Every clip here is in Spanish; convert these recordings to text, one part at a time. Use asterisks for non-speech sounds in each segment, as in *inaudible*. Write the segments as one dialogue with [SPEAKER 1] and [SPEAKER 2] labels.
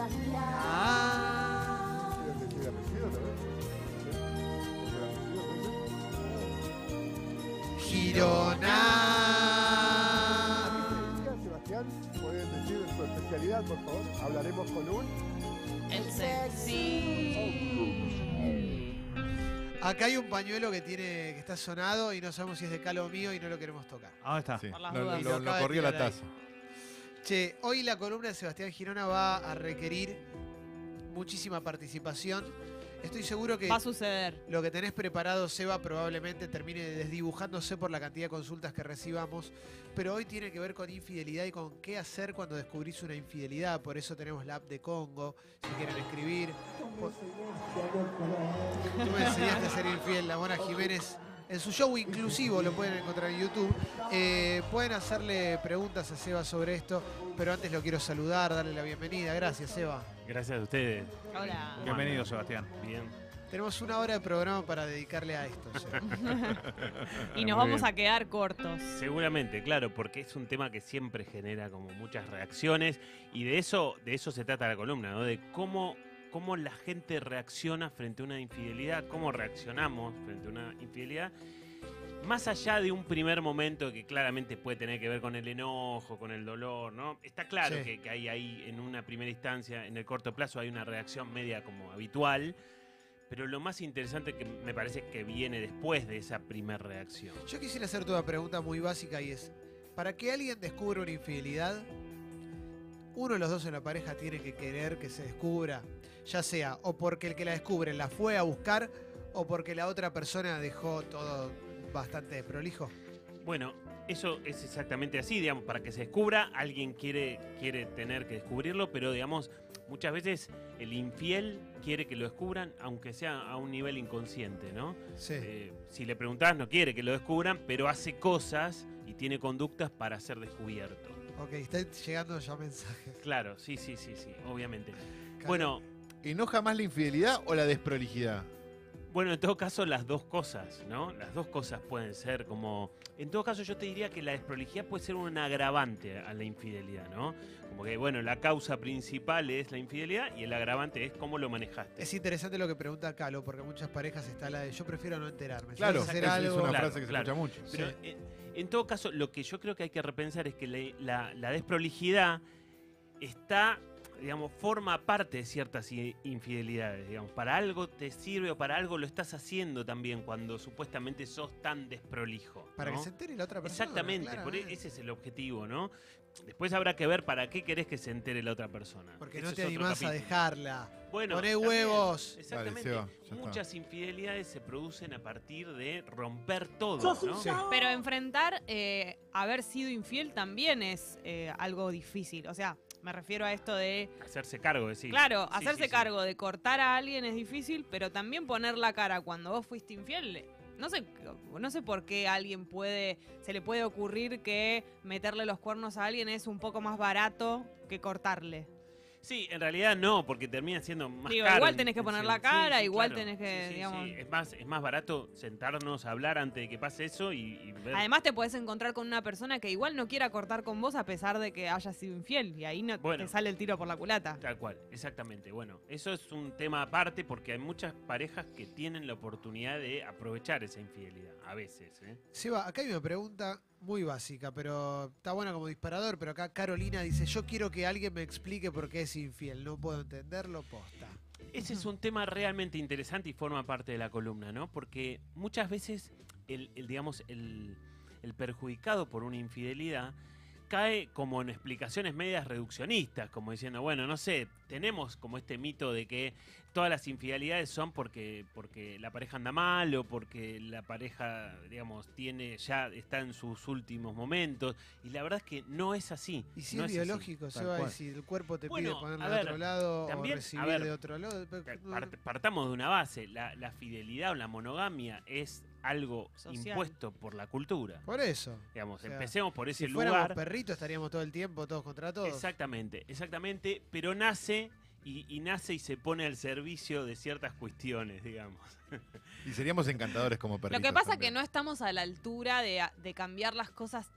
[SPEAKER 1] Ah. Girona.
[SPEAKER 2] Sebastián, pueden decir su especialidad, por favor. Hablaremos con un.
[SPEAKER 3] El sexy.
[SPEAKER 1] Acá hay un pañuelo que tiene que está sonado y no sabemos si es de calo mío y no lo queremos tocar.
[SPEAKER 4] Ah, está.
[SPEAKER 5] Sí,
[SPEAKER 3] Por las
[SPEAKER 5] lo,
[SPEAKER 3] dudas.
[SPEAKER 5] lo-
[SPEAKER 1] Lo
[SPEAKER 5] lo
[SPEAKER 1] acaba de
[SPEAKER 5] corrió la taza.
[SPEAKER 1] Che, hoy la columna de Sebastián Girona va a requerir muchísima participación. Estoy seguro que
[SPEAKER 3] Va a suceder.
[SPEAKER 1] lo que tenés preparado, Seba, probablemente termine desdibujándose por la cantidad de consultas que recibamos. Pero hoy tiene que ver con infidelidad y con qué hacer cuando descubrís una infidelidad. Por eso tenemos la app de Congo, si quieren escribir. Tú me enseñaste a ser infiel, la Mona Jiménez. En su show inclusivo lo pueden encontrar en YouTube. Eh, pueden hacerle preguntas a Seba sobre esto, pero antes lo quiero saludar, darle la bienvenida. Gracias, Seba.
[SPEAKER 6] Gracias a ustedes.
[SPEAKER 3] Hola.
[SPEAKER 4] Bienvenido, Sebastián.
[SPEAKER 6] Bien.
[SPEAKER 1] Tenemos una hora de programa para dedicarle a esto. Seba. *laughs*
[SPEAKER 3] Y nos
[SPEAKER 6] Muy
[SPEAKER 3] vamos
[SPEAKER 6] bien.
[SPEAKER 3] a quedar cortos.
[SPEAKER 6] Seguramente, claro, porque es un tema que siempre genera como muchas reacciones y de eso, de eso se trata la columna, ¿no? De cómo, cómo la gente reacciona frente a una infidelidad, cómo reaccionamos frente a una infidelidad. Más allá de un primer momento que claramente puede tener que ver con el enojo, con el dolor, ¿no? Está claro
[SPEAKER 1] Sí.
[SPEAKER 6] que, que hay ahí en una primera instancia, en el corto plazo, hay una reacción media como habitual, pero lo más interesante que me parece que viene después de esa primera reacción.
[SPEAKER 1] Yo quisiera hacerte una pregunta muy básica y es, para que alguien descubra una infidelidad, uno de los dos en la pareja tiene que querer que se descubra, ya sea o porque el que la descubre la fue a buscar o porque la otra persona dejó todo bastante desprolijo.
[SPEAKER 6] Bueno, eso es exactamente así, digamos, para que se descubra, alguien quiere, quiere tener que descubrirlo, pero digamos, muchas veces el infiel quiere que lo descubran, aunque sea a un nivel inconsciente, ¿no?
[SPEAKER 1] Sí.
[SPEAKER 6] Eh, si le preguntás, no quiere que lo descubran, pero hace cosas y tiene conductas para ser descubierto.
[SPEAKER 1] Ok, están llegando ya mensajes.
[SPEAKER 6] Claro, sí, sí, sí, sí, obviamente. Bueno,
[SPEAKER 5] ¿Enoja más la infidelidad o la desprolijidad?
[SPEAKER 6] Bueno, en todo caso, las dos cosas, ¿no? Las dos cosas pueden ser como. En todo caso, yo te diría que la desprolijidad puede ser un agravante a la infidelidad, ¿no? Como que, bueno, la causa principal es la infidelidad y el agravante es cómo lo manejaste.
[SPEAKER 1] Es interesante lo que pregunta Calo, porque muchas parejas está la de yo prefiero no enterarme.
[SPEAKER 5] Claro,
[SPEAKER 1] hacer
[SPEAKER 5] es, una
[SPEAKER 6] Claro,
[SPEAKER 5] frase que se escucha mucho.
[SPEAKER 6] Pero
[SPEAKER 1] Sí.
[SPEAKER 6] En todo caso, lo que yo creo que hay que repensar es que la, desprolijidad está, digamos, forma parte de ciertas infidelidades, digamos. Para algo te sirve o para algo lo estás haciendo también cuando supuestamente sos tan desprolijo.
[SPEAKER 1] para que se entere la otra persona.
[SPEAKER 6] Exactamente, por e- ese es el objetivo, ¿no? Después habrá que ver para qué querés que se entere la otra persona.
[SPEAKER 1] Porque no te animás a dejarla.
[SPEAKER 6] Bueno,
[SPEAKER 1] Poné
[SPEAKER 6] también,
[SPEAKER 1] huevos.
[SPEAKER 6] Exactamente. Muchas infidelidades se producen a partir de romper todo, ¿no?
[SPEAKER 1] Sí.
[SPEAKER 3] Pero enfrentar eh, haber sido infiel también es eh, algo difícil. O sea, me refiero a esto de.
[SPEAKER 6] Hacerse cargo de sí.
[SPEAKER 3] Claro,
[SPEAKER 6] Sí,
[SPEAKER 3] hacerse
[SPEAKER 6] sí,
[SPEAKER 3] cargo de cortar a alguien es difícil, pero también poner la cara cuando vos fuiste infiel. No sé, no sé por qué alguien puede, se le puede ocurrir que meterle los cuernos a alguien es un poco más barato que cortarle.
[SPEAKER 6] Sí, en realidad no, porque termina siendo más
[SPEAKER 3] Digo,
[SPEAKER 6] caro.
[SPEAKER 3] igual tenés que poner la
[SPEAKER 6] Sí,
[SPEAKER 3] cara,
[SPEAKER 6] sí,
[SPEAKER 3] igual
[SPEAKER 6] claro.
[SPEAKER 3] tenés que,
[SPEAKER 6] Sí, sí,
[SPEAKER 3] digamos-
[SPEAKER 6] sí. Es más, es más barato sentarnos a hablar antes de que pase eso y, y ver.
[SPEAKER 3] Además te podés encontrar con una persona que igual no quiera cortar con vos a pesar de que haya sido infiel y ahí no
[SPEAKER 6] Bueno.
[SPEAKER 3] te sale el tiro por la culata.
[SPEAKER 6] Tal cual, exactamente. Bueno, eso es un tema aparte porque hay muchas parejas que tienen la oportunidad de aprovechar esa infidelidad, a veces. ¿eh?
[SPEAKER 1] Seba, acá hay una pregunta muy básica, pero está buena como disparador, pero acá Carolina dice, yo quiero que alguien me explique por qué es infiel, no puedo entenderlo, posta.
[SPEAKER 6] Ese es un tema realmente interesante y forma parte de la columna, ¿no? Porque muchas veces el, el, digamos, el, el perjudicado por una infidelidad cae como en explicaciones medias reduccionistas, como diciendo, bueno, no sé, tenemos como este mito de que todas las infidelidades son porque, porque la pareja anda mal o porque la pareja, digamos, tiene, ya está en sus últimos momentos. Y la verdad es que no es así.
[SPEAKER 1] Y si
[SPEAKER 6] no
[SPEAKER 1] es biológico, Seba, y
[SPEAKER 5] cual.
[SPEAKER 1] si el cuerpo te
[SPEAKER 6] Bueno,
[SPEAKER 1] pide ponerlo
[SPEAKER 6] a
[SPEAKER 1] de
[SPEAKER 6] ver,
[SPEAKER 1] otro lado
[SPEAKER 6] también,
[SPEAKER 1] o
[SPEAKER 6] a
[SPEAKER 1] recibir
[SPEAKER 6] ver,
[SPEAKER 1] de otro lado.
[SPEAKER 6] Part- partamos de una base, la, la fidelidad o la monogamia es algo
[SPEAKER 3] Social.
[SPEAKER 6] impuesto por la cultura.
[SPEAKER 1] Por eso.
[SPEAKER 6] Digamos,
[SPEAKER 1] O sea,
[SPEAKER 6] empecemos por ese
[SPEAKER 1] Si fuéramos
[SPEAKER 6] lugar.
[SPEAKER 1] perritos estaríamos todo el tiempo todos contra todos.
[SPEAKER 6] Exactamente, exactamente, pero nace y, y nace y se pone al servicio de ciertas cuestiones, digamos.
[SPEAKER 5] Y seríamos encantadores como
[SPEAKER 3] Lo
[SPEAKER 5] perritos.
[SPEAKER 3] que pasa es que no estamos a la altura de, de cambiar las cosas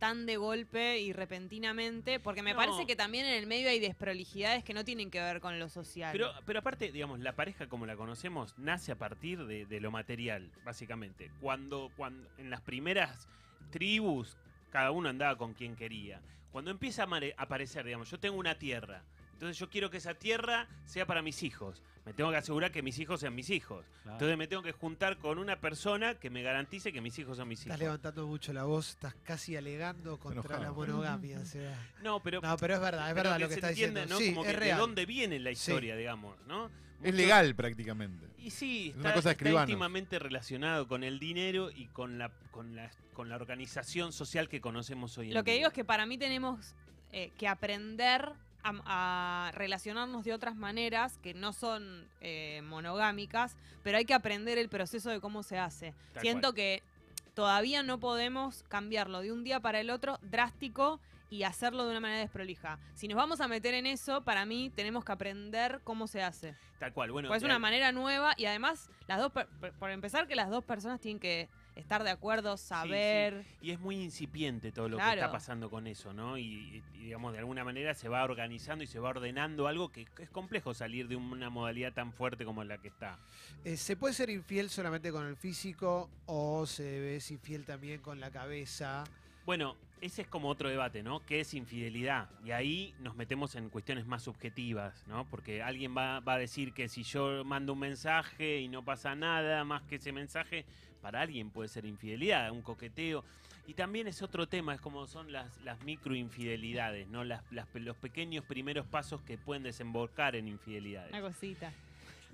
[SPEAKER 3] tan de golpe y repentinamente, porque me
[SPEAKER 6] No.
[SPEAKER 3] parece que también en el medio hay desprolijidades que no tienen que ver con lo social.
[SPEAKER 6] Pero, pero aparte, digamos, la pareja como la conocemos nace a partir de, de lo material, básicamente. Cuando, cuando en las primeras tribus, cada uno andaba con quien quería. Cuando empieza a aparecer, digamos, yo tengo una tierra, entonces yo quiero que esa tierra sea para mis hijos. Me tengo que asegurar que mis hijos sean mis hijos. Entonces me tengo que juntar con una persona que me garantice que mis hijos son mis
[SPEAKER 1] Estás
[SPEAKER 6] hijos.
[SPEAKER 1] levantando mucho la voz, estás casi alegando contra
[SPEAKER 5] Enojado.
[SPEAKER 1] la monogamia. Seba.
[SPEAKER 6] No, pero,
[SPEAKER 1] No, pero es verdad, es verdad lo que
[SPEAKER 6] se
[SPEAKER 1] está
[SPEAKER 6] entiende,
[SPEAKER 1] diciendo.
[SPEAKER 6] ¿no?
[SPEAKER 1] Sí,
[SPEAKER 6] Como
[SPEAKER 1] es
[SPEAKER 6] que
[SPEAKER 1] real.
[SPEAKER 6] de dónde viene la
[SPEAKER 1] Sí.
[SPEAKER 6] historia, digamos, ¿no?
[SPEAKER 5] Es legal prácticamente.
[SPEAKER 6] Y sí,
[SPEAKER 5] Es
[SPEAKER 6] está,
[SPEAKER 5] una cosa de
[SPEAKER 6] está íntimamente relacionado con el dinero y con la, con la, con la organización social que conocemos hoy en
[SPEAKER 3] Lo que
[SPEAKER 6] día.
[SPEAKER 3] digo es que para mí tenemos eh, que aprender a, a relacionarnos de otras maneras que no son eh, monogámicas, pero hay que aprender el proceso de cómo se hace.
[SPEAKER 6] Tal
[SPEAKER 3] Siento
[SPEAKER 6] cual.
[SPEAKER 3] que todavía no podemos cambiarlo de un día para el otro drástico y hacerlo de una manera desprolija. Si nos vamos a meter en eso, para mí tenemos que aprender cómo se hace.
[SPEAKER 6] Tal cual, bueno.
[SPEAKER 3] Pues es
[SPEAKER 6] de
[SPEAKER 3] una manera nueva y además las dos por empezar que las dos personas tienen que estar de acuerdo, saber.
[SPEAKER 6] Y es muy incipiente todo lo que está pasando con eso, ¿no? Y, digamos, de alguna manera se va organizando y se va ordenando algo que es complejo salir de una modalidad tan fuerte como la que está.
[SPEAKER 1] Eh, ¿Se puede ser infiel solamente con el físico o se es infiel también con la cabeza?
[SPEAKER 6] Bueno, ese es como otro debate, ¿no? ¿Qué es infidelidad? Y ahí nos metemos en cuestiones más subjetivas, ¿no? Porque alguien va, va a decir que si yo mando un mensaje y no pasa nada más que ese mensaje, para alguien puede ser infidelidad, un coqueteo. Y también es otro tema, es como son las, las microinfidelidades, ¿no? Las, los pequeños primeros pasos que pueden desembocar en infidelidades.
[SPEAKER 3] Una cosita.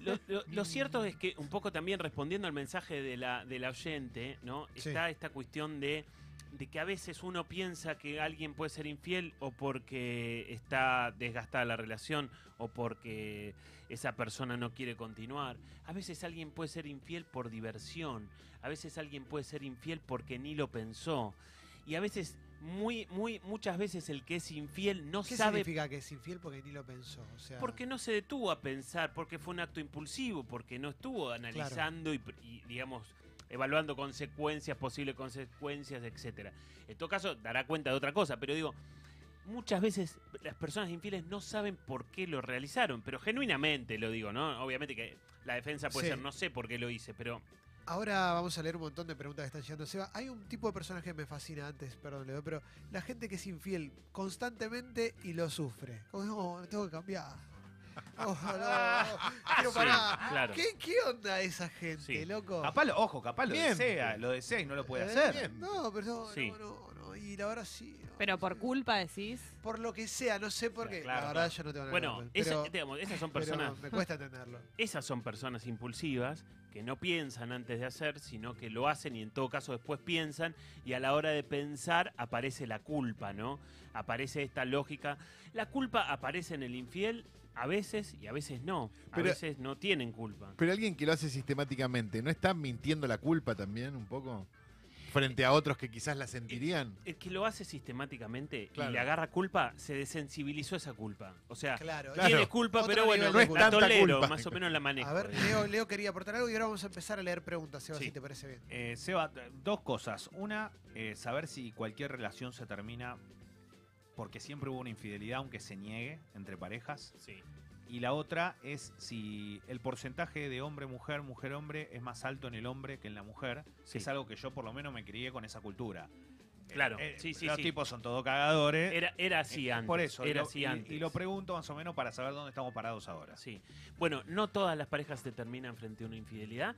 [SPEAKER 6] Lo, *laughs* lo- lo cierto es que un poco también respondiendo al mensaje de la, de la oyente, ¿no?
[SPEAKER 1] Sí.
[SPEAKER 6] Está esta cuestión de, de que a veces uno piensa que alguien puede ser infiel o porque está desgastada la relación o porque esa persona no quiere continuar. A veces alguien puede ser infiel por diversión. A veces alguien puede ser infiel porque ni lo pensó. Y a veces, muy, muy, muchas veces el que es infiel no
[SPEAKER 1] ¿Qué
[SPEAKER 6] sabe
[SPEAKER 1] significa que es infiel porque ni lo pensó? O sea,
[SPEAKER 6] porque no se detuvo a pensar, porque fue un acto impulsivo, porque no estuvo analizando y, y, digamos, evaluando consecuencias, posibles consecuencias, etcétera. En todo caso, dará cuenta de otra cosa, pero digo, muchas veces las personas infieles no saben por qué lo realizaron, pero genuinamente lo digo, ¿no? Obviamente que la defensa puede
[SPEAKER 1] Sí.
[SPEAKER 6] ser, no sé por qué lo hice, pero
[SPEAKER 1] Ahora vamos a leer un montón de preguntas que están llegando. Seba, hay un tipo de personaje que me fascina antes, perdón, Leo, pero la gente que es infiel constantemente y lo sufre. Como, no, tengo que cambiar. Ojalá. Quiero
[SPEAKER 6] Sí,
[SPEAKER 1] parar.
[SPEAKER 6] claro.
[SPEAKER 1] ¿Qué, ¿Qué onda esa gente,
[SPEAKER 6] Sí.
[SPEAKER 1] loco?
[SPEAKER 4] Capaz lo, ojo, capaz lo
[SPEAKER 5] Bien.
[SPEAKER 4] desea, lo desea y no lo puede
[SPEAKER 1] Eh,
[SPEAKER 4] hacer.
[SPEAKER 5] bien.
[SPEAKER 1] No, pero no,
[SPEAKER 6] Sí.
[SPEAKER 1] no, no, no. Y la verdad sí. no,
[SPEAKER 3] Pero
[SPEAKER 1] no
[SPEAKER 3] por culpa decís.
[SPEAKER 1] Por lo que sea, no sé por qué.
[SPEAKER 4] Claro,
[SPEAKER 1] la verdad
[SPEAKER 4] claro.
[SPEAKER 1] yo no tengo nada
[SPEAKER 6] bueno,
[SPEAKER 1] que ver,
[SPEAKER 6] esa-
[SPEAKER 1] pero,
[SPEAKER 6] digamos, esas son
[SPEAKER 1] pero
[SPEAKER 6] personas
[SPEAKER 1] me cuesta entenderlo. *laughs*
[SPEAKER 6] Esas son personas impulsivas que no piensan antes de hacer, sino que lo hacen y en todo caso después piensan y a la hora de pensar aparece la culpa, ¿no? Aparece esta lógica. La culpa aparece en el infiel a veces y a veces no. A
[SPEAKER 5] Pero-
[SPEAKER 6] veces no tienen culpa.
[SPEAKER 5] Pero alguien que lo hace sistemáticamente, ¿no está mintiendo la culpa también un poco? Frente a otros que quizás la sentirían.
[SPEAKER 6] El que lo hace sistemáticamente
[SPEAKER 5] Claro.
[SPEAKER 6] y le agarra culpa, se desensibilizó esa culpa. O sea,
[SPEAKER 1] Claro.
[SPEAKER 5] Claro.
[SPEAKER 6] tiene culpa,
[SPEAKER 1] Otro
[SPEAKER 6] pero bueno, la.
[SPEAKER 5] No es tanta
[SPEAKER 6] tolero,
[SPEAKER 5] culpa.
[SPEAKER 6] más o menos la manejo.
[SPEAKER 1] A ver,
[SPEAKER 6] digamos.
[SPEAKER 1] Leo, Leo quería aportar algo y ahora vamos a empezar a leer preguntas, Seba,
[SPEAKER 6] Sí.
[SPEAKER 1] si te parece bien.
[SPEAKER 4] Eh, Seba, dos cosas. Una, eh, saber si cualquier relación se termina porque siempre hubo una infidelidad, aunque se niegue entre parejas.
[SPEAKER 6] Sí.
[SPEAKER 4] Y la otra es si el porcentaje de hombre-mujer, mujer-hombre es más alto en el hombre que en la mujer.
[SPEAKER 6] Sí.
[SPEAKER 4] Que es algo que yo por lo menos me crié con esa cultura.
[SPEAKER 6] Claro,
[SPEAKER 4] Eh,
[SPEAKER 6] sí, sí,
[SPEAKER 4] Los
[SPEAKER 6] sí.
[SPEAKER 4] tipos son todos cagadores.
[SPEAKER 6] Era, era así
[SPEAKER 4] Eh,
[SPEAKER 6] antes.
[SPEAKER 4] Por eso, y
[SPEAKER 6] era
[SPEAKER 4] lo-
[SPEAKER 6] así
[SPEAKER 4] y,
[SPEAKER 6] antes.
[SPEAKER 4] y lo pregunto más o menos para saber dónde estamos parados ahora.
[SPEAKER 6] Sí. Bueno, no todas las parejas se terminan frente a una infidelidad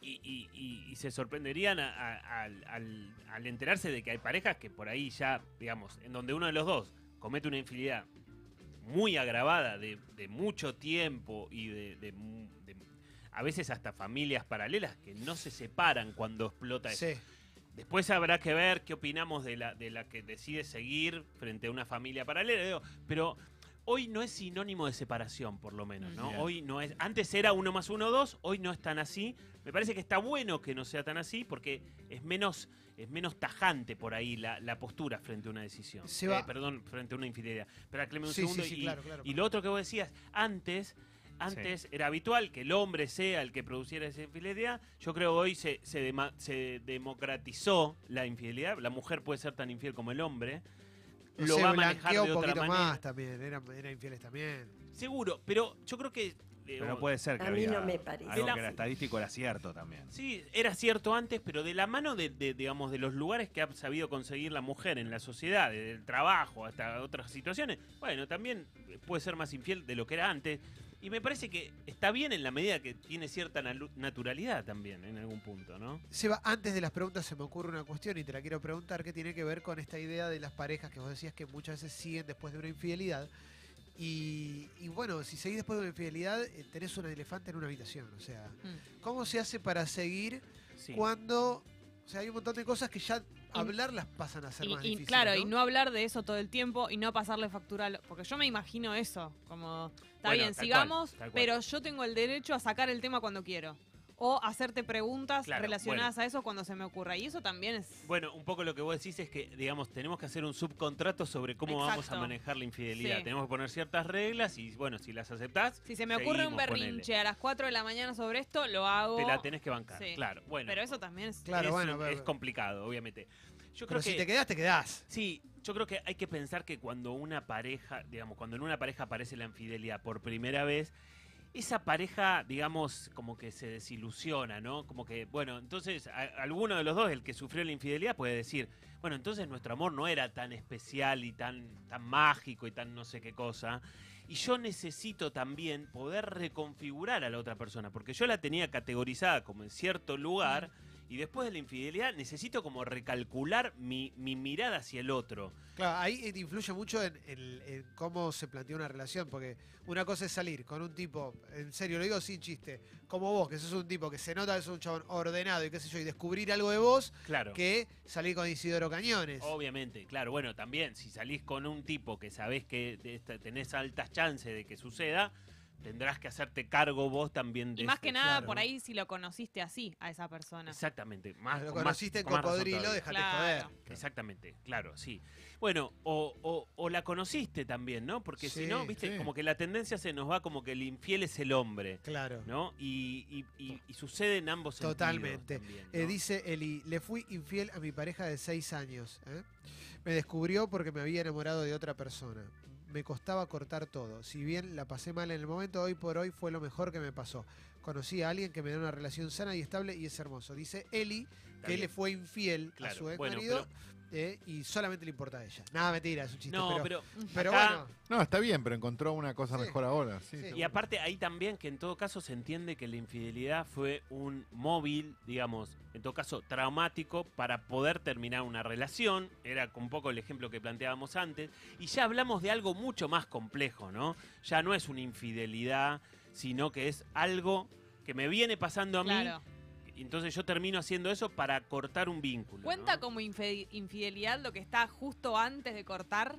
[SPEAKER 6] y, y- y- y se sorprenderían a- a- al, al- al enterarse de que hay parejas que por ahí ya, digamos, en donde uno de los dos comete una infidelidad muy agravada de, de mucho tiempo y de, de mu- de- a veces hasta familias paralelas que no se separan cuando explota eso.
[SPEAKER 1] Sí.
[SPEAKER 6] Después habrá que ver qué opinamos de la, de la que decide seguir frente a una familia paralela. digo, pero hoy no es sinónimo de separación, por lo menos, ¿no? Hoy no es. Antes era uno más uno, dos, hoy no es tan así. Me parece que está bueno que no sea tan así porque es menos, es menos tajante por ahí la, la postura frente a una decisión.
[SPEAKER 1] Se va-
[SPEAKER 6] Eh, perdón, frente a una infidelidad. Espera, Clemen, un
[SPEAKER 1] Sí,
[SPEAKER 6] segundo.
[SPEAKER 1] sí, sí,
[SPEAKER 6] y,
[SPEAKER 1] claro, claro.
[SPEAKER 6] y lo otro que vos decías, antes antes era habitual que el hombre sea el que produciera esa infidelidad. Yo creo que hoy se, se, dema- se democratizó la infidelidad. La mujer puede ser tan infiel como el hombre.
[SPEAKER 1] No
[SPEAKER 6] Lo
[SPEAKER 1] sé,
[SPEAKER 6] va a manejar de
[SPEAKER 1] un
[SPEAKER 6] otra
[SPEAKER 1] poquito
[SPEAKER 6] manera.
[SPEAKER 1] más también. Eran, eran infieles también.
[SPEAKER 6] Seguro, pero yo creo que... eh,
[SPEAKER 4] Pero puede ser que
[SPEAKER 7] A mí
[SPEAKER 4] había
[SPEAKER 7] no me parece.
[SPEAKER 4] algo
[SPEAKER 6] la-
[SPEAKER 4] que era estadístico era cierto también.
[SPEAKER 6] Sí, era cierto antes, pero de la mano de, de, digamos, de los lugares que ha sabido conseguir la mujer en la sociedad, desde el trabajo hasta otras situaciones, bueno, también puede ser más infiel de lo que era antes. Y me parece que está bien en la medida que tiene cierta naturalidad también, en algún punto, ¿no?
[SPEAKER 1] Seba, antes de las preguntas se me ocurre una cuestión y te la quiero preguntar que tiene que ver con esta idea de las parejas que vos decías que muchas veces siguen después de una infidelidad. Y, y bueno, si seguís después de una infidelidad, eh, tenés un elefante en una habitación. O sea,
[SPEAKER 3] Mm.
[SPEAKER 1] ¿cómo se hace para seguir
[SPEAKER 6] Sí.
[SPEAKER 1] cuando... O sea, hay un montón de cosas que ya hablarlas pasan a ser
[SPEAKER 3] Y,
[SPEAKER 1] más
[SPEAKER 3] y
[SPEAKER 1] difíciles.
[SPEAKER 3] claro, y no hablar de eso todo el tiempo y no pasarle factura. al- Porque yo me imagino eso, como, está
[SPEAKER 6] Bueno,
[SPEAKER 3] bien,
[SPEAKER 6] tal
[SPEAKER 3] sigamos,
[SPEAKER 6] cual, tal cual.
[SPEAKER 3] pero yo tengo el derecho a sacar el tema cuando quiero. O hacerte preguntas
[SPEAKER 6] Claro,
[SPEAKER 3] relacionadas a eso cuando se me ocurra. Y eso también es...
[SPEAKER 6] Bueno, un poco lo que vos decís es que, digamos, tenemos que hacer un subcontrato sobre cómo vamos a manejar la infidelidad.
[SPEAKER 3] Sí.
[SPEAKER 6] Tenemos que poner ciertas reglas y, bueno, si las aceptás,
[SPEAKER 3] Si se me ocurre un berrinche a las 4 de la mañana sobre esto, lo hago.
[SPEAKER 6] te la tenés que bancar.
[SPEAKER 3] Sí.
[SPEAKER 6] Claro, bueno.
[SPEAKER 3] Pero eso también es...
[SPEAKER 1] Claro,
[SPEAKER 6] es,
[SPEAKER 1] bueno, pero-
[SPEAKER 6] es complicado, obviamente. Yo
[SPEAKER 1] Pero
[SPEAKER 6] creo que
[SPEAKER 1] si te quedás, te quedás.
[SPEAKER 6] Sí, yo creo que hay que pensar que cuando una pareja, digamos, cuando en una pareja aparece la infidelidad por primera vez, esa pareja, digamos, como que se desilusiona, ¿no? Como que, bueno, entonces alguno de los dos, el que sufrió la infidelidad, puede decir, bueno, entonces nuestro amor no era tan especial y tan, tan mágico y tan no sé qué cosa. Y yo necesito también poder reconfigurar a la otra persona, porque yo la tenía categorizada como en cierto lugar. Y después de la infidelidad necesito como recalcular mi, mi mirada hacia el otro.
[SPEAKER 1] Claro, ahí eh, influye mucho en, en- en cómo se plantea una relación, porque una cosa es salir con un tipo, en serio, lo digo sin chiste, como vos, que sos un tipo que se nota que sos un chabón ordenado y qué sé yo, y descubrir algo de vos,
[SPEAKER 6] Claro.
[SPEAKER 1] que salir con Isidoro Cañones.
[SPEAKER 6] Obviamente, claro. Bueno, también, si salís con un tipo que sabés que tenés altas chances de que suceda, tendrás que hacerte cargo vos también de
[SPEAKER 3] Y más
[SPEAKER 6] este-
[SPEAKER 3] que nada,
[SPEAKER 1] claro.
[SPEAKER 3] por ahí si lo conociste así, a esa persona.
[SPEAKER 6] Exactamente. Más,
[SPEAKER 1] lo conociste en
[SPEAKER 6] con más razón
[SPEAKER 1] cocodrilo, déjate
[SPEAKER 3] Claro.
[SPEAKER 1] joder.
[SPEAKER 6] Exactamente, claro, sí. Bueno, o, o- o la conociste también, ¿no? Porque si no, viste,
[SPEAKER 5] sí.
[SPEAKER 6] como que la tendencia se nos va como que el infiel es el hombre,
[SPEAKER 1] Claro.
[SPEAKER 6] ¿no? Y, y- y- y sucede en ambos sentidos
[SPEAKER 1] Totalmente.
[SPEAKER 6] también,
[SPEAKER 1] Eh, dice Eli, le fui infiel a mi pareja de seis años. ¿eh? Me descubrió porque me había enamorado de otra persona. Me costaba cortar todo. Si bien la pasé mal en el momento, hoy por hoy fue lo mejor que me pasó. Conocí a alguien que me da una relación sana y estable y es hermoso. Dice Eli que
[SPEAKER 6] bien.
[SPEAKER 1] le fue infiel a su ex
[SPEAKER 6] bueno,
[SPEAKER 1] marido eh, y solamente le importa a ella. Nada, mentira, es un chiste.
[SPEAKER 6] No,
[SPEAKER 1] pero,
[SPEAKER 6] pero,
[SPEAKER 1] pero
[SPEAKER 6] acá-
[SPEAKER 1] bueno,
[SPEAKER 5] No, está bien, pero encontró una cosa
[SPEAKER 1] Sí.
[SPEAKER 5] mejor ahora. Sí,
[SPEAKER 1] Sí.
[SPEAKER 5] seguro.
[SPEAKER 6] Y aparte ahí también que en todo caso se entiende que la infidelidad fue un móvil, digamos, en todo caso traumático para poder terminar una relación. Era un poco el ejemplo que planteábamos antes. Y ya hablamos de algo mucho más complejo, ¿no? Ya no es una infidelidad, sino que es algo que me viene pasando a mí. Entonces yo termino haciendo eso para cortar un vínculo.
[SPEAKER 3] ¿Cuenta
[SPEAKER 6] ¿no?
[SPEAKER 3] como infidelidad lo que está justo antes de cortar?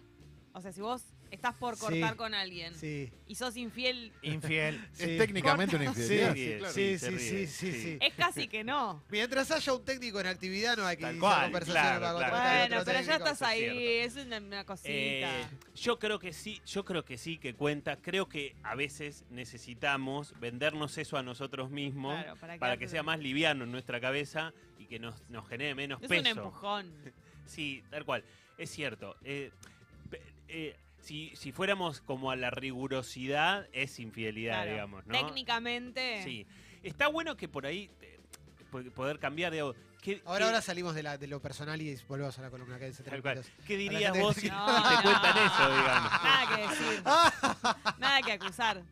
[SPEAKER 3] O sea, si vos estás por
[SPEAKER 1] Sí.
[SPEAKER 3] cortar con alguien
[SPEAKER 1] sí.
[SPEAKER 3] y sos infiel,
[SPEAKER 4] Infiel. *laughs*
[SPEAKER 5] Es técnicamente una
[SPEAKER 1] Sí,
[SPEAKER 5] infidelidad.
[SPEAKER 6] sí,
[SPEAKER 5] sí, claro.
[SPEAKER 1] sí,
[SPEAKER 6] se
[SPEAKER 1] sí,
[SPEAKER 6] ríe,
[SPEAKER 1] sí, sí, sí.
[SPEAKER 3] es casi que no. *laughs*
[SPEAKER 1] Mientras haya un técnico en actividad, no hay que
[SPEAKER 6] Tal
[SPEAKER 1] iniciar
[SPEAKER 6] cual,
[SPEAKER 1] conversaciones
[SPEAKER 6] claro,
[SPEAKER 1] para
[SPEAKER 6] claro.
[SPEAKER 1] contratar a
[SPEAKER 3] Bueno,
[SPEAKER 1] otro
[SPEAKER 3] pero ya
[SPEAKER 1] técnico.
[SPEAKER 3] estás ahí, es una, una cosita.
[SPEAKER 6] Eh, yo creo que sí, yo creo que sí que cuenta. Creo que a veces necesitamos vendernos eso a nosotros mismos
[SPEAKER 3] Claro, para,
[SPEAKER 6] para que sea más liviano en nuestra cabeza y que nos, nos genere menos
[SPEAKER 3] Es
[SPEAKER 6] peso.
[SPEAKER 3] un empujón. *laughs*
[SPEAKER 6] Sí, tal cual. Es cierto. Eh, pe- eh, si, si fuéramos como a la rigurosidad, es infidelidad,
[SPEAKER 3] Claro.
[SPEAKER 6] digamos, ¿no?
[SPEAKER 3] Técnicamente.
[SPEAKER 6] Sí. Está bueno que por ahí eh, po- poder cambiar de. ¿qué,
[SPEAKER 1] Ahora,
[SPEAKER 6] qué-
[SPEAKER 1] ahora salimos de, la, de lo personal y volvemos a la columna que dice.
[SPEAKER 6] ¿Qué dirías vos si,
[SPEAKER 3] No,
[SPEAKER 6] te
[SPEAKER 3] no.
[SPEAKER 6] cuentan eso, digamos?
[SPEAKER 3] Nada que decir. *laughs* Nada que acusar.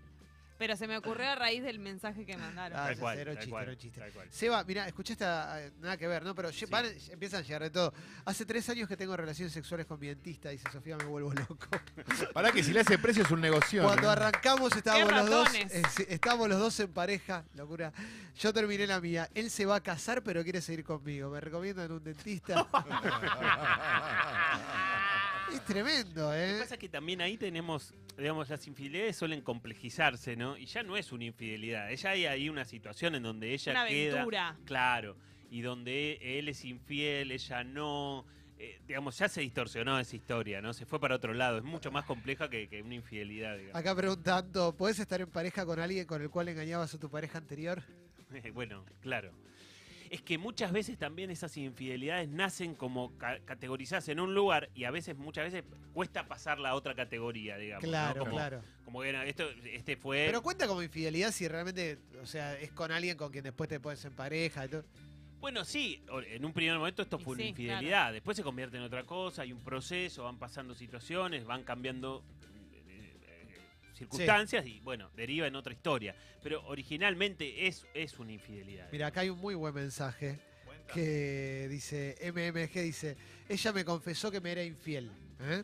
[SPEAKER 3] Pero se me ocurrió a raíz del mensaje que mandaron.
[SPEAKER 1] Ah,
[SPEAKER 6] cual,
[SPEAKER 1] era un
[SPEAKER 6] tal
[SPEAKER 1] chiste,
[SPEAKER 6] cual,
[SPEAKER 1] era un chiste. Seba, esta, ah, nada que ver, ¿no? Pero lle-
[SPEAKER 6] Sí.
[SPEAKER 1] van- empiezan a llegar de todo. Hace tres años que tengo relaciones sexuales con mi dentista, dice Sofía, me vuelvo loco. *laughs*
[SPEAKER 5] Pará que si le hace precio es un negocio.
[SPEAKER 1] Cuando arrancamos estábamos
[SPEAKER 3] ¡Qué
[SPEAKER 1] los dos, eh, estábamos los dos en pareja, locura. Yo terminé la mía. Él se va a casar, pero quiere seguir conmigo. ¿Me recomiendan un dentista? *laughs* es tremendo,
[SPEAKER 6] Lo que
[SPEAKER 1] ¿eh?
[SPEAKER 6] pasa es que también ahí tenemos, digamos, las infidelidades suelen complejizarse, ¿no? Y ya no es una infidelidad, ya hay ahí una situación en donde ella
[SPEAKER 3] Una
[SPEAKER 6] queda,
[SPEAKER 3] aventura.
[SPEAKER 6] claro, y donde él es infiel, ella no, eh, digamos, ya se distorsionó esa historia, ¿no? Se fue para otro lado. Es mucho más compleja que, que una infidelidad, digamos.
[SPEAKER 1] Acá preguntando, ¿podés estar en pareja con alguien con el cual engañabas a tu pareja anterior? *laughs*
[SPEAKER 6] bueno, claro. Es que muchas veces también esas infidelidades nacen como ca- categorizadas en un lugar y a veces, muchas veces, cuesta pasar la otra categoría, digamos. ¿no?
[SPEAKER 1] Claro,
[SPEAKER 6] Como,
[SPEAKER 1] claro.
[SPEAKER 6] como que esto, este fue.
[SPEAKER 1] Pero cuenta como infidelidad si realmente, o sea, es con alguien con quien después te pones en pareja y todo.
[SPEAKER 6] Bueno, sí, en un primer momento esto fue una infidelidad, después se convierte en otra cosa, hay un proceso, van pasando situaciones, van cambiando circunstancias y bueno, deriva en otra historia. Pero originalmente es, es una infidelidad.
[SPEAKER 1] Mira, acá hay un muy buen mensaje que dice, MMG dice, ella me confesó que me era infiel. ¿eh?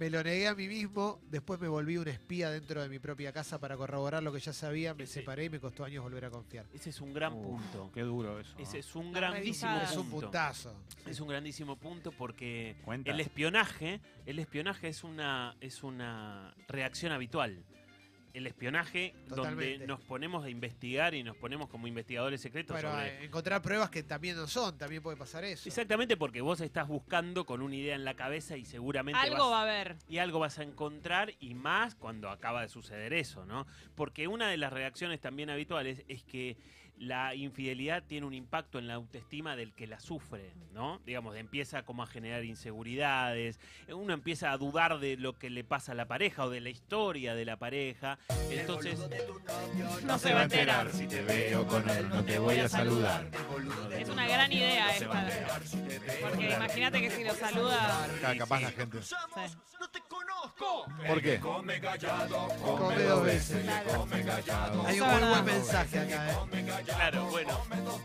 [SPEAKER 1] Me lo negué a mí mismo, después me volví un espía dentro de mi propia casa para corroborar lo que ya sabía, me
[SPEAKER 6] Sí.
[SPEAKER 1] separé y me costó años volver a confiar.
[SPEAKER 6] Ese es un gran
[SPEAKER 4] Uf,
[SPEAKER 6] punto.
[SPEAKER 4] Qué duro eso.
[SPEAKER 6] Ese es un grandísimo
[SPEAKER 3] revisada.
[SPEAKER 1] Es un
[SPEAKER 6] punto.
[SPEAKER 1] puntazo.
[SPEAKER 6] Es un grandísimo punto porque
[SPEAKER 4] Cuenta.
[SPEAKER 6] el espionaje, el espionaje es una, es una reacción habitual. El espionaje
[SPEAKER 1] Totalmente.
[SPEAKER 6] donde nos ponemos a investigar y nos ponemos como investigadores secretos
[SPEAKER 1] Bueno,
[SPEAKER 6] sobre
[SPEAKER 1] encontrar pruebas que también no son, también puede pasar eso.
[SPEAKER 6] Exactamente porque vos estás buscando con una idea en la cabeza y seguramente
[SPEAKER 3] Algo
[SPEAKER 6] vas-
[SPEAKER 3] va a haber.
[SPEAKER 6] y algo vas a encontrar y más cuando acaba de suceder eso, ¿no? Porque una de las reacciones también habituales es que la infidelidad tiene un impacto en la autoestima del que la sufre, ¿no? Digamos, empieza como a generar inseguridades, uno empieza a dudar de lo que le pasa a la pareja o de la historia de la pareja, entonces
[SPEAKER 3] No se va a enterar.
[SPEAKER 5] Si te veo con él, no te voy a saludar.
[SPEAKER 3] Es una gran idea esta. Porque imagínate que si lo saluda.
[SPEAKER 5] Capaz la gente.
[SPEAKER 3] sí.
[SPEAKER 5] ¿Por qué?
[SPEAKER 1] Come dos veces. Hay un muy buen mensaje acá, ¿eh?
[SPEAKER 6] Claro, bueno,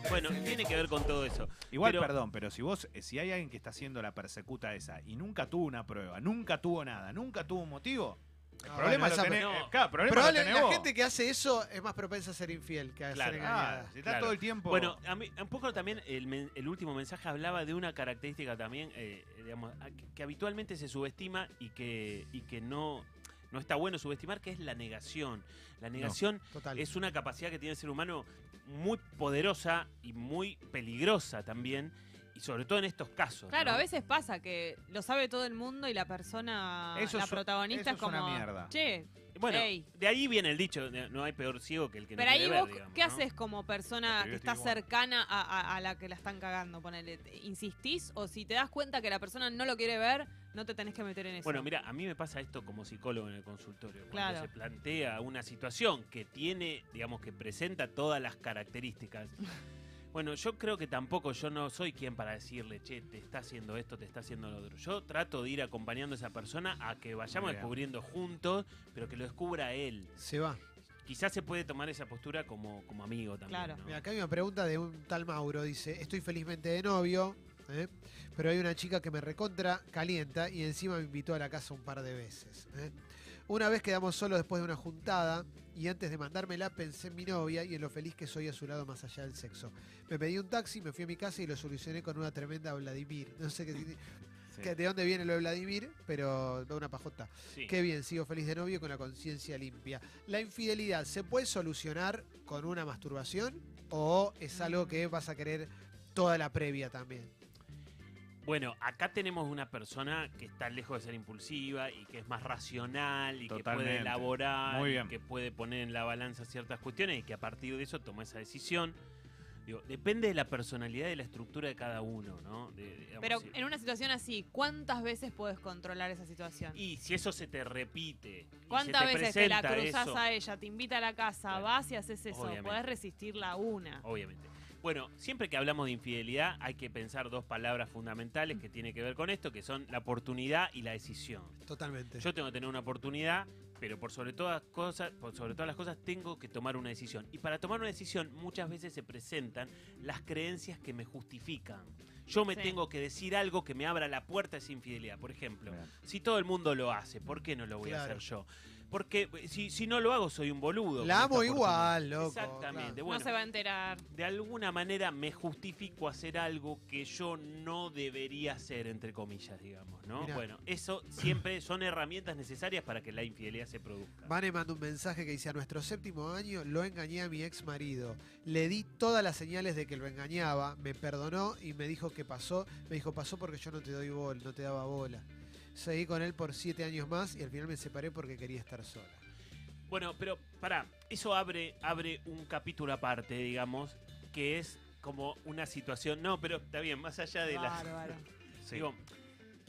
[SPEAKER 6] bueno, tiene que ver con todo eso.
[SPEAKER 4] Igual,
[SPEAKER 6] Pero-
[SPEAKER 4] perdón, pero si vos, eh, si hay alguien que está haciendo la persecuta esa y nunca tuvo una prueba, nunca tuvo nada, nunca tuvo un motivo, el
[SPEAKER 1] Ah,
[SPEAKER 4] problema
[SPEAKER 1] bueno,
[SPEAKER 4] lo
[SPEAKER 1] esa-
[SPEAKER 4] tenés,
[SPEAKER 6] no.
[SPEAKER 4] eh, claro, problema
[SPEAKER 1] Probable-
[SPEAKER 4] lo tenés
[SPEAKER 1] la
[SPEAKER 4] vos.
[SPEAKER 1] gente que hace eso es más propensa a ser infiel que a
[SPEAKER 6] Claro.
[SPEAKER 1] ser
[SPEAKER 4] Ah,
[SPEAKER 1] engañada.
[SPEAKER 4] si está
[SPEAKER 6] Claro.
[SPEAKER 4] todo el tiempo.
[SPEAKER 6] Bueno, a mí, un poco también el, men- el último mensaje hablaba de una característica también, eh, digamos, a- que, que habitualmente se subestima y que, y que no, no está bueno subestimar, que es la negación. La negación
[SPEAKER 1] Total.
[SPEAKER 6] es una capacidad que tiene el ser humano muy poderosa y muy peligrosa también, y sobre todo en estos casos.
[SPEAKER 3] Claro,
[SPEAKER 6] ¿no?
[SPEAKER 3] a veces pasa que lo sabe todo el mundo y la persona,
[SPEAKER 4] Eso
[SPEAKER 3] la
[SPEAKER 4] es-
[SPEAKER 3] protagonista
[SPEAKER 4] eso
[SPEAKER 3] es
[SPEAKER 4] es una
[SPEAKER 3] como.
[SPEAKER 4] mierda.
[SPEAKER 3] Che,
[SPEAKER 6] Bueno,
[SPEAKER 3] Ey.
[SPEAKER 6] de ahí viene el dicho, de- no hay peor ciego que el que
[SPEAKER 3] pero
[SPEAKER 6] no
[SPEAKER 3] ahí
[SPEAKER 6] quiere
[SPEAKER 3] vos,
[SPEAKER 6] ver, digamos,
[SPEAKER 3] ¿qué
[SPEAKER 6] ¿no?
[SPEAKER 3] haces como persona que está cercana a, a- a la que la están cagando? Ponele, ¿te- ¿insistís? O si te das cuenta que la persona no lo quiere ver, no te tenés que meter en eso.
[SPEAKER 6] Bueno, mira, a mí me pasa esto como psicólogo en el consultorio. Cuando
[SPEAKER 3] Claro.
[SPEAKER 6] se plantea una situación que tiene, digamos, que presenta todas las características. *laughs* Bueno, yo creo que tampoco yo no soy quien para decirle, che, te está haciendo esto, te está haciendo lo otro. Yo trato de ir acompañando a esa persona a que vayamos descubriendo juntos, pero que lo descubra él.
[SPEAKER 1] Se va.
[SPEAKER 6] Quizás se puede tomar esa postura como, como amigo también.
[SPEAKER 3] Claro.
[SPEAKER 6] ¿no?
[SPEAKER 1] Mira, acá hay una pregunta de un tal Mauro. Dice, estoy felizmente de novio, ¿eh? pero hay una chica que me recontra calienta y encima me invitó a la casa un par de veces. ¿eh? Una vez quedamos solos después de una juntada y antes de mandármela pensé en mi novia y en lo feliz que soy a su lado más allá del sexo. Me pedí un taxi, me fui a mi casa y lo solucioné con una tremenda Vladimir. No sé qué,
[SPEAKER 4] Sí.
[SPEAKER 1] de dónde viene lo de Vladimir, pero da una pajota.
[SPEAKER 6] Sí.
[SPEAKER 1] Qué bien, sigo feliz de novio con la conciencia limpia. ¿La infidelidad se puede solucionar con una masturbación o es algo que vas a querer toda la previa también?
[SPEAKER 6] Bueno, acá tenemos una persona que está lejos de ser impulsiva y que es más racional y que puede elaborar
[SPEAKER 4] Muy
[SPEAKER 6] y que puede poner en la balanza ciertas cuestiones y que a partir de eso toma esa decisión. Digo, depende de la personalidad y de la estructura de cada uno, ¿no? De- digamos,
[SPEAKER 3] Pero en una situación así, ¿cuántas veces puedes controlar esa situación?
[SPEAKER 6] Y si eso se te repite. y se
[SPEAKER 3] ¿Cuántas
[SPEAKER 6] te
[SPEAKER 3] veces te la cruzas
[SPEAKER 6] eso,
[SPEAKER 3] a ella, te invita a la casa,
[SPEAKER 6] Bueno,
[SPEAKER 3] vas y haces eso?
[SPEAKER 6] obviamente.
[SPEAKER 3] Podés resistirla una.
[SPEAKER 6] Obviamente. Bueno, siempre que hablamos de infidelidad hay que pensar dos palabras fundamentales que tienen que ver con esto, que son la oportunidad y la decisión.
[SPEAKER 1] Totalmente.
[SPEAKER 6] Yo tengo que tener una oportunidad, pero por sobre todas cosas, por sobre todas las cosas tengo que tomar una decisión. Y para tomar una decisión muchas veces se presentan las creencias que me justifican. Yo me
[SPEAKER 3] Sí.
[SPEAKER 6] tengo que decir algo que me abra la puerta a esa infidelidad. Por ejemplo,
[SPEAKER 4] Bien.
[SPEAKER 6] si todo el mundo lo hace, ¿por qué no lo voy a hacer yo? Porque eh, si, si no lo hago, soy un boludo.
[SPEAKER 1] La amo igual, loco.
[SPEAKER 6] Exactamente.
[SPEAKER 1] claro.
[SPEAKER 6] Bueno,
[SPEAKER 3] no se va a enterar.
[SPEAKER 6] de alguna manera me justifico hacer algo que yo no debería hacer, entre comillas, digamos, ¿no?
[SPEAKER 1] Mirá.
[SPEAKER 6] Bueno, eso siempre son herramientas necesarias para que la infidelidad se produzca.
[SPEAKER 1] Vane manda un mensaje que dice, a nuestro séptimo año lo engañé a mi ex marido. Le di todas las señales de que lo engañaba, me perdonó y me dijo que pasó. Me dijo, pasó porque yo no te doy bola, no te daba bola. Seguí con él por siete años más y al final me separé porque quería estar sola.
[SPEAKER 6] Bueno, pero pará, eso abre, abre un capítulo aparte, digamos, que es como una situación. No, pero está bien, más allá de la.
[SPEAKER 3] Bárbaro. *laughs*
[SPEAKER 4] Sí.
[SPEAKER 6] Digo,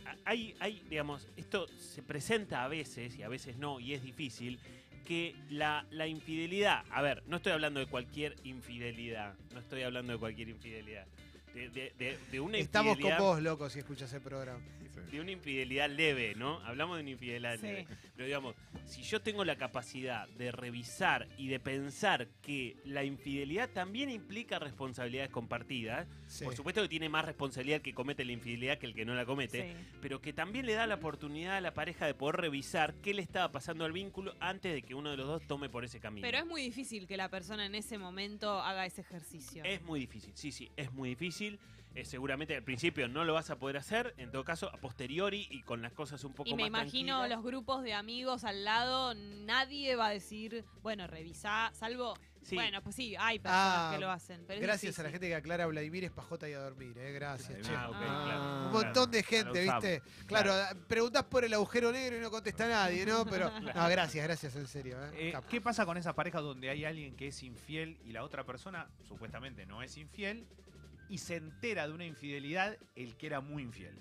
[SPEAKER 6] a- hay, hay, digamos, esto se presenta a veces y a veces no, y es difícil, que la, la infidelidad, a ver, no estoy hablando de cualquier infidelidad, no estoy hablando de cualquier infidelidad, de, de- de- de una
[SPEAKER 1] Estamos con vos, loco, si escuchas el programa.
[SPEAKER 6] De una infidelidad leve, ¿no? Hablamos de una infidelidad
[SPEAKER 3] Sí.
[SPEAKER 6] leve. Pero digamos, si yo tengo la capacidad de revisar y de pensar que la infidelidad también implica responsabilidades compartidas,
[SPEAKER 1] Sí.
[SPEAKER 6] por supuesto que tiene más responsabilidad el que comete la infidelidad que el que no la comete,
[SPEAKER 3] Sí.
[SPEAKER 6] pero que también le da la oportunidad a la pareja de poder revisar qué le estaba pasando al vínculo antes de que uno de los dos tome por ese camino.
[SPEAKER 3] Pero es muy difícil que la persona en ese momento haga ese ejercicio.
[SPEAKER 6] Es muy difícil, sí, sí, es muy difícil. Eh, seguramente al principio no lo vas a poder hacer, en todo caso, a posteriori y con las cosas un poco
[SPEAKER 3] y me
[SPEAKER 6] más
[SPEAKER 3] imagino
[SPEAKER 6] tranquilas.
[SPEAKER 3] los grupos de amigos al lado, nadie va a decir, bueno, revisá, salvo,
[SPEAKER 6] Sí.
[SPEAKER 3] bueno, pues sí, hay personas
[SPEAKER 1] Ah,
[SPEAKER 3] que lo hacen. Pero
[SPEAKER 1] Gracias a la gente que aclara Vladimir es pajota y a dormir, eh. Gracias, che.
[SPEAKER 6] Ah,
[SPEAKER 3] Ah.
[SPEAKER 6] claro.
[SPEAKER 1] Un montón de
[SPEAKER 4] Claro,
[SPEAKER 1] gente. ¿viste? Claro, preguntás por el agujero negro y no contesta nadie, ¿no? Pero. *laughs* No, gracias, gracias, en serio. ¿eh?
[SPEAKER 4] Eh. ¿Qué pasa con esas parejas donde hay alguien que es infiel y la otra persona supuestamente no es infiel y se entera de una infidelidad el que era muy infiel?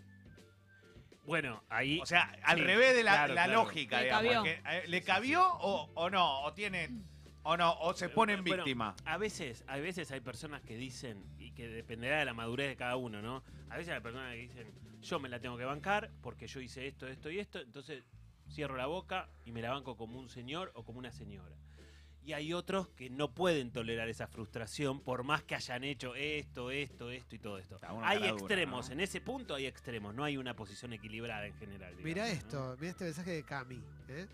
[SPEAKER 6] Bueno, ahí.
[SPEAKER 4] O sea, al
[SPEAKER 6] Sí,
[SPEAKER 4] revés de la,
[SPEAKER 6] claro,
[SPEAKER 4] la
[SPEAKER 6] claro.
[SPEAKER 4] lógica,
[SPEAKER 3] Le
[SPEAKER 4] digamos.
[SPEAKER 3] cabió.
[SPEAKER 4] que, eh, ¿Le cabió o, o no? ¿O tiene o no? ¿O se pone en
[SPEAKER 6] Bueno,
[SPEAKER 4] víctima?
[SPEAKER 6] A veces, a veces hay personas que dicen, y que dependerá de la madurez de cada uno, ¿no? A veces hay personas que dicen, yo me la tengo que bancar porque yo hice esto, esto y esto, entonces cierro la boca y me la banco como un señor o como una señora. Y hay otros que no pueden tolerar esa frustración por más que hayan hecho esto, esto, esto y todo esto. Hay extremos,
[SPEAKER 4] ¿no?
[SPEAKER 6] en ese punto hay extremos, no hay una posición equilibrada en general.
[SPEAKER 1] Mirá
[SPEAKER 6] digamos, ¿no?
[SPEAKER 1] esto, mirá este mensaje de Cami. ¿eh?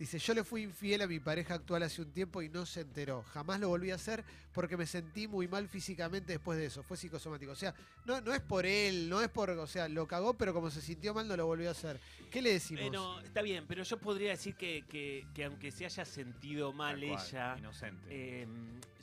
[SPEAKER 1] Dice, yo le fui infiel a mi pareja actual hace un tiempo y no se enteró. Jamás lo volví a hacer porque me sentí muy mal físicamente después de eso. Fue psicosomático. O sea, no, no es por él, no es por... O sea, lo cagó, pero como se sintió mal no lo volvió a hacer. ¿Qué le decimos?
[SPEAKER 6] Bueno, está bien, pero yo podría decir que, que- que aunque se haya sentido mal
[SPEAKER 4] cual,
[SPEAKER 6] ella,
[SPEAKER 4] Inocente.
[SPEAKER 6] eh,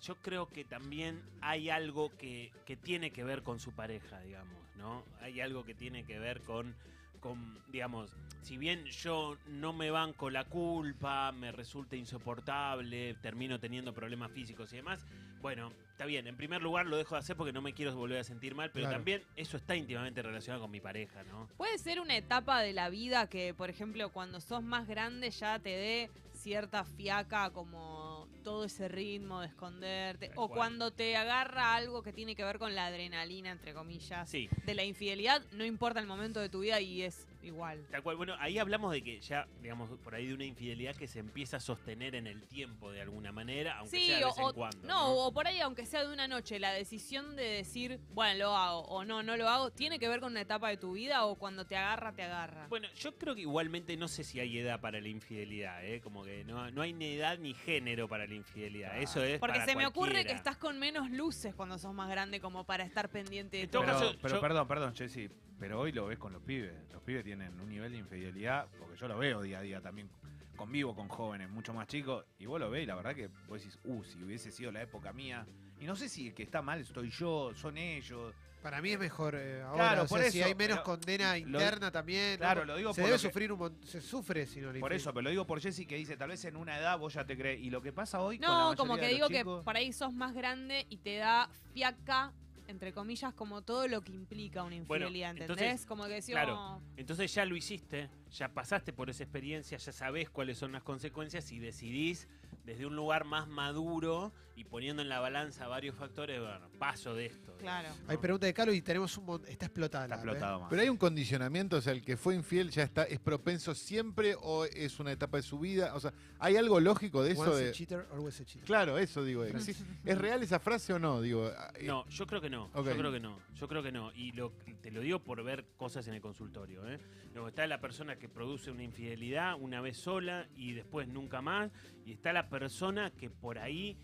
[SPEAKER 6] yo creo que también hay algo que, que tiene que ver con su pareja, digamos, ¿no? Hay algo que tiene que ver con, con, digamos, si bien yo no me banco la culpa, me resulta insoportable, termino teniendo problemas físicos y demás, bueno, está bien, en primer lugar lo dejo de hacer porque no me quiero volver a sentir mal, pero
[SPEAKER 1] Claro.
[SPEAKER 6] también eso está íntimamente relacionado con mi pareja, ¿no?
[SPEAKER 3] Puede ser una etapa de la vida que, por ejemplo, cuando sos más grande ya te dé cierta fiaca como todo ese ritmo de esconderte.
[SPEAKER 6] Tal
[SPEAKER 3] o
[SPEAKER 6] cual.
[SPEAKER 3] cuando te agarra algo que tiene que ver con la adrenalina, entre comillas,
[SPEAKER 6] Sí.
[SPEAKER 3] de la infidelidad, no importa el momento de tu vida y es igual.
[SPEAKER 6] Tal cual, bueno, ahí hablamos de que ya, digamos, por ahí de una infidelidad que se empieza a sostener en el tiempo de alguna manera, aunque
[SPEAKER 3] Sí,
[SPEAKER 6] sea de
[SPEAKER 3] o,
[SPEAKER 6] vez en
[SPEAKER 3] o-
[SPEAKER 6] cuando.
[SPEAKER 3] no, o por ahí, aunque sea de una noche, la decisión de decir, bueno, lo hago o no, no lo hago, ¿tiene que ver con una etapa de tu vida o cuando te agarra, te agarra?
[SPEAKER 6] Bueno, yo creo que igualmente no sé si hay edad para la infidelidad, ¿eh? Como que no, no hay ni edad ni género para la infidelidad.
[SPEAKER 4] Claro.
[SPEAKER 6] Eso es.
[SPEAKER 3] Porque
[SPEAKER 6] para
[SPEAKER 3] se me ocurre que
[SPEAKER 6] cualquiera.
[SPEAKER 3] estás con menos luces cuando sos más grande como para estar pendiente de todo.
[SPEAKER 6] todo
[SPEAKER 4] Pero,
[SPEAKER 6] caso,
[SPEAKER 4] pero
[SPEAKER 6] yo-
[SPEAKER 4] perdón, perdón, Jessy, pero hoy lo ves con los pibes. Los pibes tienen un nivel de infidelidad, porque yo lo veo día a día también. Convivo con jóvenes mucho más chicos y vos lo ves y la verdad que vos decís, uh, si hubiese sido la época mía. Y no sé si el que está mal estoy yo, son ellos.
[SPEAKER 1] Para mí es mejor eh, ahora.
[SPEAKER 4] Claro,
[SPEAKER 1] o sea,
[SPEAKER 4] por
[SPEAKER 1] si
[SPEAKER 4] eso,
[SPEAKER 1] hay menos
[SPEAKER 4] pero
[SPEAKER 1] condena
[SPEAKER 4] lo-
[SPEAKER 1] interna también. ¿no?
[SPEAKER 4] Claro, lo digo
[SPEAKER 1] Se
[SPEAKER 4] por
[SPEAKER 1] debe
[SPEAKER 4] lo que-
[SPEAKER 1] sufrir un Se sufre si no le
[SPEAKER 4] Por eso, pero lo digo por Jessy que dice, tal vez en una edad vos ya te crees. Y lo que pasa hoy con la
[SPEAKER 3] No, como que
[SPEAKER 4] de
[SPEAKER 3] digo
[SPEAKER 4] los chicos-
[SPEAKER 3] que por ahí sos más grande y te da fiaca, entre comillas, como todo lo que implica una
[SPEAKER 6] Bueno,
[SPEAKER 3] infidelidad, ¿entendés?
[SPEAKER 6] entonces,
[SPEAKER 3] como que decís,
[SPEAKER 6] claro.
[SPEAKER 3] oh,
[SPEAKER 6] Entonces ya lo hiciste, ya pasaste por esa experiencia, ya sabés cuáles son las consecuencias y decidís desde un lugar más maduro y poniendo en la balanza varios factores, bueno, paso de esto.
[SPEAKER 3] Claro.
[SPEAKER 1] Hay pregunta de Calo y tenemos un Está explotada
[SPEAKER 4] Está
[SPEAKER 1] la app, ¿eh?
[SPEAKER 4] explotado más.
[SPEAKER 5] Pero hay un condicionamiento, o sea, el que fue infiel ya está, es propenso siempre o es una etapa de su vida. O sea, ¿hay algo lógico de eso?
[SPEAKER 1] Once a
[SPEAKER 5] De...
[SPEAKER 1] cheater, always a cheater.
[SPEAKER 5] Claro, eso digo. ¿exi- *laughs* ¿Es real esa frase o no? Digo, ah, eh,
[SPEAKER 6] No, yo creo que no. Yo creo que no. Yo creo que no. Y lo, te lo digo por ver cosas en el consultorio. ¿eh? Luego está la persona que produce una infidelidad una vez sola y después nunca más. Y está la persona que por ahí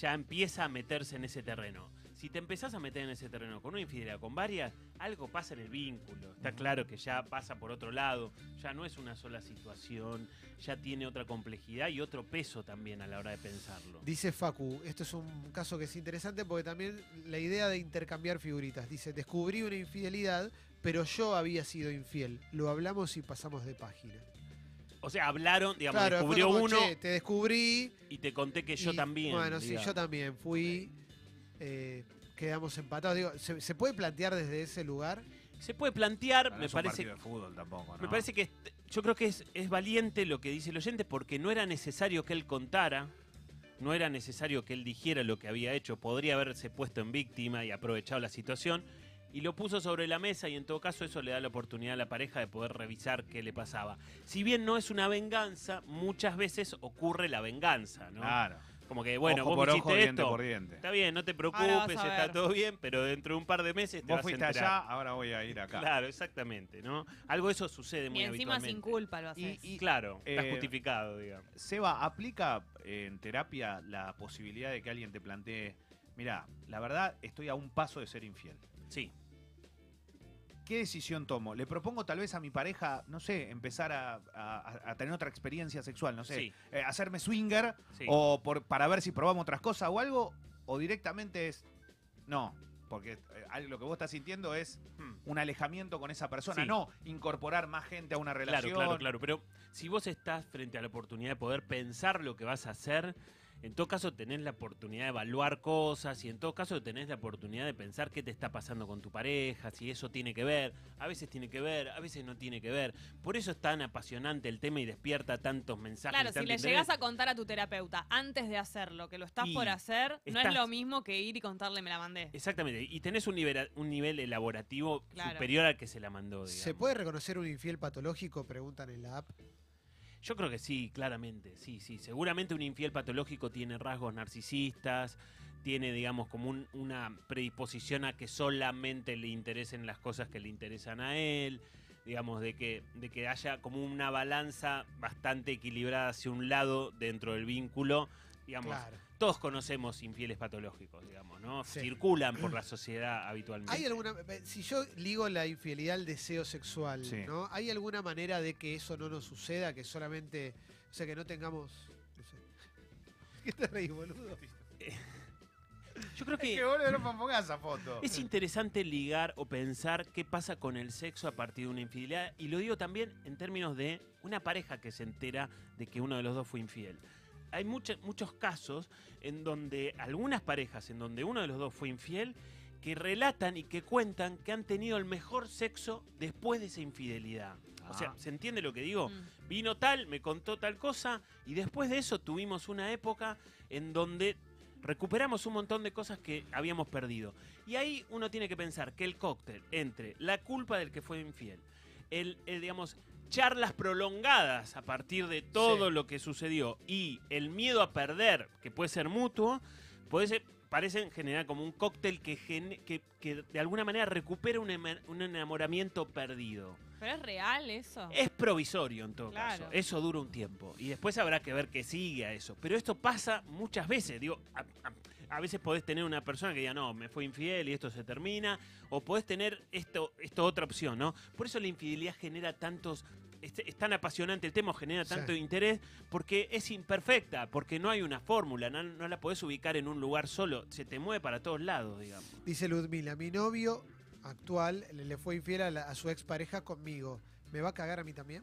[SPEAKER 6] ya empieza a meterse en ese terreno. Si te empezás a meter en ese terreno con una infidelidad, con varias, algo pasa en el vínculo. Está claro que ya pasa por otro lado, ya no es una sola situación, ya tiene otra complejidad y otro peso también a la hora de pensarlo.
[SPEAKER 1] Dice Facu, esto es un caso que es interesante porque también la idea de intercambiar figuritas. Dice, descubrí una infidelidad, pero yo había sido infiel. Lo hablamos y pasamos de página.
[SPEAKER 6] O sea, hablaron, digamos,
[SPEAKER 1] Claro,
[SPEAKER 6] descubrió
[SPEAKER 1] como,
[SPEAKER 6] uno
[SPEAKER 1] "Che, te descubrí.
[SPEAKER 6] y te conté que yo
[SPEAKER 1] y,
[SPEAKER 6] también.
[SPEAKER 1] Bueno, sí, yo también fui. eh, quedamos empatados. Digo, ¿se, se puede plantear desde ese lugar?
[SPEAKER 6] Se puede plantear,
[SPEAKER 4] No
[SPEAKER 6] me
[SPEAKER 4] es un
[SPEAKER 6] parece,
[SPEAKER 4] partido de fútbol tampoco, ¿no?
[SPEAKER 6] me parece que yo creo que es, es valiente lo que dice el oyente porque no era necesario que él contara, no era necesario que él dijera lo que había hecho, podría haberse puesto en víctima y aprovechado la situación y lo puso sobre la mesa y en todo caso eso le da la oportunidad a la pareja de poder revisar qué le pasaba. Si bien no es una venganza, muchas veces ocurre la venganza, ¿no?
[SPEAKER 4] Claro.
[SPEAKER 6] Como que, bueno,
[SPEAKER 4] ojo
[SPEAKER 6] vos
[SPEAKER 4] por
[SPEAKER 6] me
[SPEAKER 4] ojo,
[SPEAKER 6] hiciste
[SPEAKER 4] diente
[SPEAKER 6] esto,
[SPEAKER 4] por diente.
[SPEAKER 6] está bien, no te preocupes,
[SPEAKER 3] a
[SPEAKER 6] está
[SPEAKER 3] ver.
[SPEAKER 6] todo bien, pero dentro de un par de meses te
[SPEAKER 4] Vos
[SPEAKER 6] vas
[SPEAKER 4] fuiste
[SPEAKER 6] a enterar.
[SPEAKER 4] allá, ahora voy a ir acá.
[SPEAKER 6] Claro, exactamente, ¿no? Algo de eso sucede muy
[SPEAKER 3] Y encima sin culpa lo haces.
[SPEAKER 4] Y-
[SPEAKER 6] Claro, está
[SPEAKER 4] Eh,
[SPEAKER 6] justificado, digamos.
[SPEAKER 4] Seba, ¿aplica eh, en terapia la posibilidad de que alguien te plantee, mira, la verdad estoy a un paso de ser infiel?
[SPEAKER 6] Sí,
[SPEAKER 4] ¿Qué decisión tomo? ¿Le propongo tal vez a mi pareja, no sé, empezar a, a- a tener otra experiencia sexual, no sé,
[SPEAKER 6] Sí.
[SPEAKER 4] eh, hacerme swinger
[SPEAKER 6] sí.
[SPEAKER 4] o por, para ver si probamos otras cosas o algo? ¿O directamente es, no, porque eh, lo que vos estás sintiendo es
[SPEAKER 6] Hmm.
[SPEAKER 4] un alejamiento con esa persona,
[SPEAKER 6] Sí.
[SPEAKER 4] no incorporar más gente a una
[SPEAKER 6] Claro,
[SPEAKER 4] relación?
[SPEAKER 6] claro, claro. Pero si vos estás frente a la oportunidad de poder pensar lo que vas a hacer, en todo caso tenés la oportunidad de evaluar cosas y en todo caso tenés la oportunidad de pensar qué te está pasando con tu pareja, si eso tiene que ver. A veces tiene que ver, a veces no tiene que ver. Por eso es tan apasionante el tema y despierta tantos mensajes.
[SPEAKER 3] Claro, si le
[SPEAKER 6] interés.
[SPEAKER 3] llegas a contar a tu terapeuta antes de hacerlo, que lo estás
[SPEAKER 6] Y
[SPEAKER 3] por hacer, no es lo mismo que ir y contarle me la mandé.
[SPEAKER 6] Exactamente. Y tenés un nivel, un nivel elaborativo
[SPEAKER 3] Claro.
[SPEAKER 6] superior al que se la mandó.
[SPEAKER 1] ¿Se
[SPEAKER 6] digamos.
[SPEAKER 1] puede reconocer un infiel patológico? Preguntan en la app.
[SPEAKER 6] Yo creo que sí, claramente, sí, sí. Seguramente un infiel patológico tiene rasgos narcisistas, tiene, digamos, como un- una predisposición a que solamente le interesen las cosas que le interesan a él, digamos, de que, de que haya como una balanza bastante equilibrada hacia un lado dentro del vínculo. Digamos. Todos conocemos infieles patológicos, digamos, ¿no?
[SPEAKER 1] Sí.
[SPEAKER 6] Circulan por la sociedad habitualmente.
[SPEAKER 1] ¿Hay alguna, si yo ligo la infidelidad al deseo sexual,
[SPEAKER 4] Sí.
[SPEAKER 1] ¿no? ¿Hay alguna manera de que eso no nos suceda, que solamente, o sea, que no tengamos, no sé. *laughs* ¿Qué te reís, boludo? *laughs*
[SPEAKER 6] Yo creo que...
[SPEAKER 4] Que boludo, no pongas esa foto.
[SPEAKER 6] Es interesante ligar o pensar qué pasa con el sexo a partir de una infidelidad. Y lo digo también en términos de una pareja que se entera de que uno de los dos fue infiel. Hay mucha- muchos casos en donde algunas parejas, en donde uno de los dos fue infiel, que relatan y que cuentan que han tenido el mejor sexo después de esa infidelidad. O sea. ¿se entiende lo que digo?
[SPEAKER 3] Mm.
[SPEAKER 6] Vino tal, me contó tal cosa y después de eso tuvimos una época en donde recuperamos un montón de cosas que habíamos perdido. Y ahí uno tiene que pensar que el cóctel entre la culpa del que fue infiel, el, el, digamos, charlas prolongadas a partir de todo
[SPEAKER 1] Sí.
[SPEAKER 6] lo que sucedió y el miedo a perder, que puede ser mutuo, puede ser, parecen generar como un cóctel que, gene- que, que de alguna manera recupera un, ema- un enamoramiento perdido.
[SPEAKER 3] Pero es real eso.
[SPEAKER 6] Es provisorio en todo
[SPEAKER 3] Claro.
[SPEAKER 6] caso. Eso dura un tiempo. Y después habrá que ver qué sigue a eso. Pero esto pasa muchas veces. Digo, a, a- a veces podés tener una persona que diga, no, me fue infiel y esto se termina. O podés tener esto, esto otra opción, ¿no? Por eso la infidelidad genera tantos. Es, es tan apasionante el tema, genera
[SPEAKER 1] Sí.
[SPEAKER 6] tanto interés, porque es imperfecta, porque no hay una fórmula, no, no la podés ubicar en un lugar solo, se te mueve para todos lados, digamos.
[SPEAKER 1] Dice Ludmila, mi novio actual le, le fue infiel a, la- a su expareja conmigo. ¿Me va a cagar a mí también?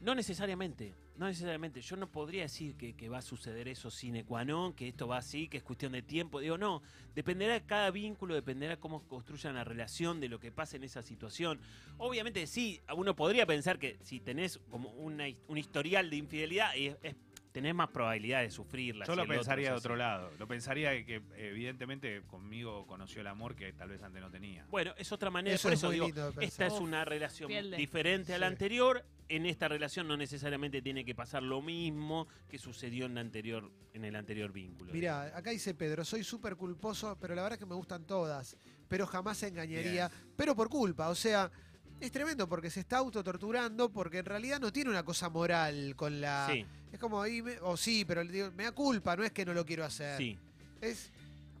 [SPEAKER 6] No necesariamente, no necesariamente. Yo no podría decir que, va a suceder eso sine qua non, que esto va así, que es cuestión de tiempo. Digo, no, dependerá de cada vínculo, dependerá cómo construyan la relación, de lo que pase en esa situación. Obviamente sí, uno podría pensar que si tenés como una un historial de infidelidad, es, es- tenés más probabilidad de sufrirla.
[SPEAKER 4] Yo
[SPEAKER 6] si
[SPEAKER 4] lo pensaría de
[SPEAKER 6] así.
[SPEAKER 4] otro lado. Lo pensaría que evidentemente conmigo conoció el amor que tal vez antes no tenía.
[SPEAKER 6] Bueno, es otra manera.
[SPEAKER 1] Eso
[SPEAKER 6] por
[SPEAKER 1] es
[SPEAKER 6] eso
[SPEAKER 1] muy
[SPEAKER 6] digo,
[SPEAKER 1] lindo de pensar.
[SPEAKER 6] esta es una relación diferente a la
[SPEAKER 1] Sí.
[SPEAKER 6] anterior. En esta relación no necesariamente tiene que pasar lo mismo que sucedió en, la anterior, en el anterior vínculo.
[SPEAKER 1] Mirá, acá dice Pedro, soy súper culposo, pero la verdad es que me gustan todas, pero jamás engañaría, pero por culpa, o sea, es tremendo porque se está autotorturando porque en realidad no tiene una cosa moral con la...
[SPEAKER 6] Sí,
[SPEAKER 1] Es como ahí, me- o sí, pero le digo, me da culpa, no es que no lo quiero hacer.
[SPEAKER 6] sí.
[SPEAKER 1] Es,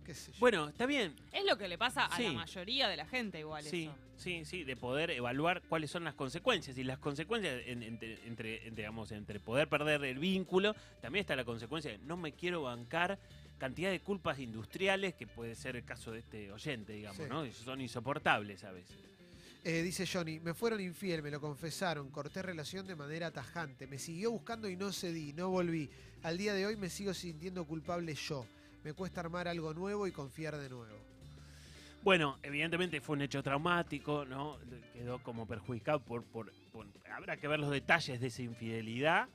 [SPEAKER 1] qué sé yo.
[SPEAKER 6] Bueno, está bien.
[SPEAKER 3] Es lo que le pasa a la mayoría de la gente igual
[SPEAKER 6] Sí,
[SPEAKER 3] eso.
[SPEAKER 6] sí, sí, de poder evaluar cuáles son las consecuencias. Y las consecuencias en- entre, entre, entre, digamos, entre poder perder el vínculo, también está la consecuencia de no me quiero bancar cantidad de culpas industriales, que puede ser el caso de este oyente, digamos,
[SPEAKER 1] Sí.
[SPEAKER 6] ¿no? Son insoportables a veces.
[SPEAKER 1] Eh, dice Johnny, me fueron infiel, me lo confesaron, corté relación de manera tajante, me siguió buscando y no cedí, no volví. Al día de hoy me sigo sintiendo culpable yo. Me cuesta armar algo nuevo y confiar de nuevo.
[SPEAKER 6] Bueno, evidentemente fue un hecho traumático, ¿no? Quedó como perjudicado por, por, por- Habrá que ver los detalles de esa infidelidad.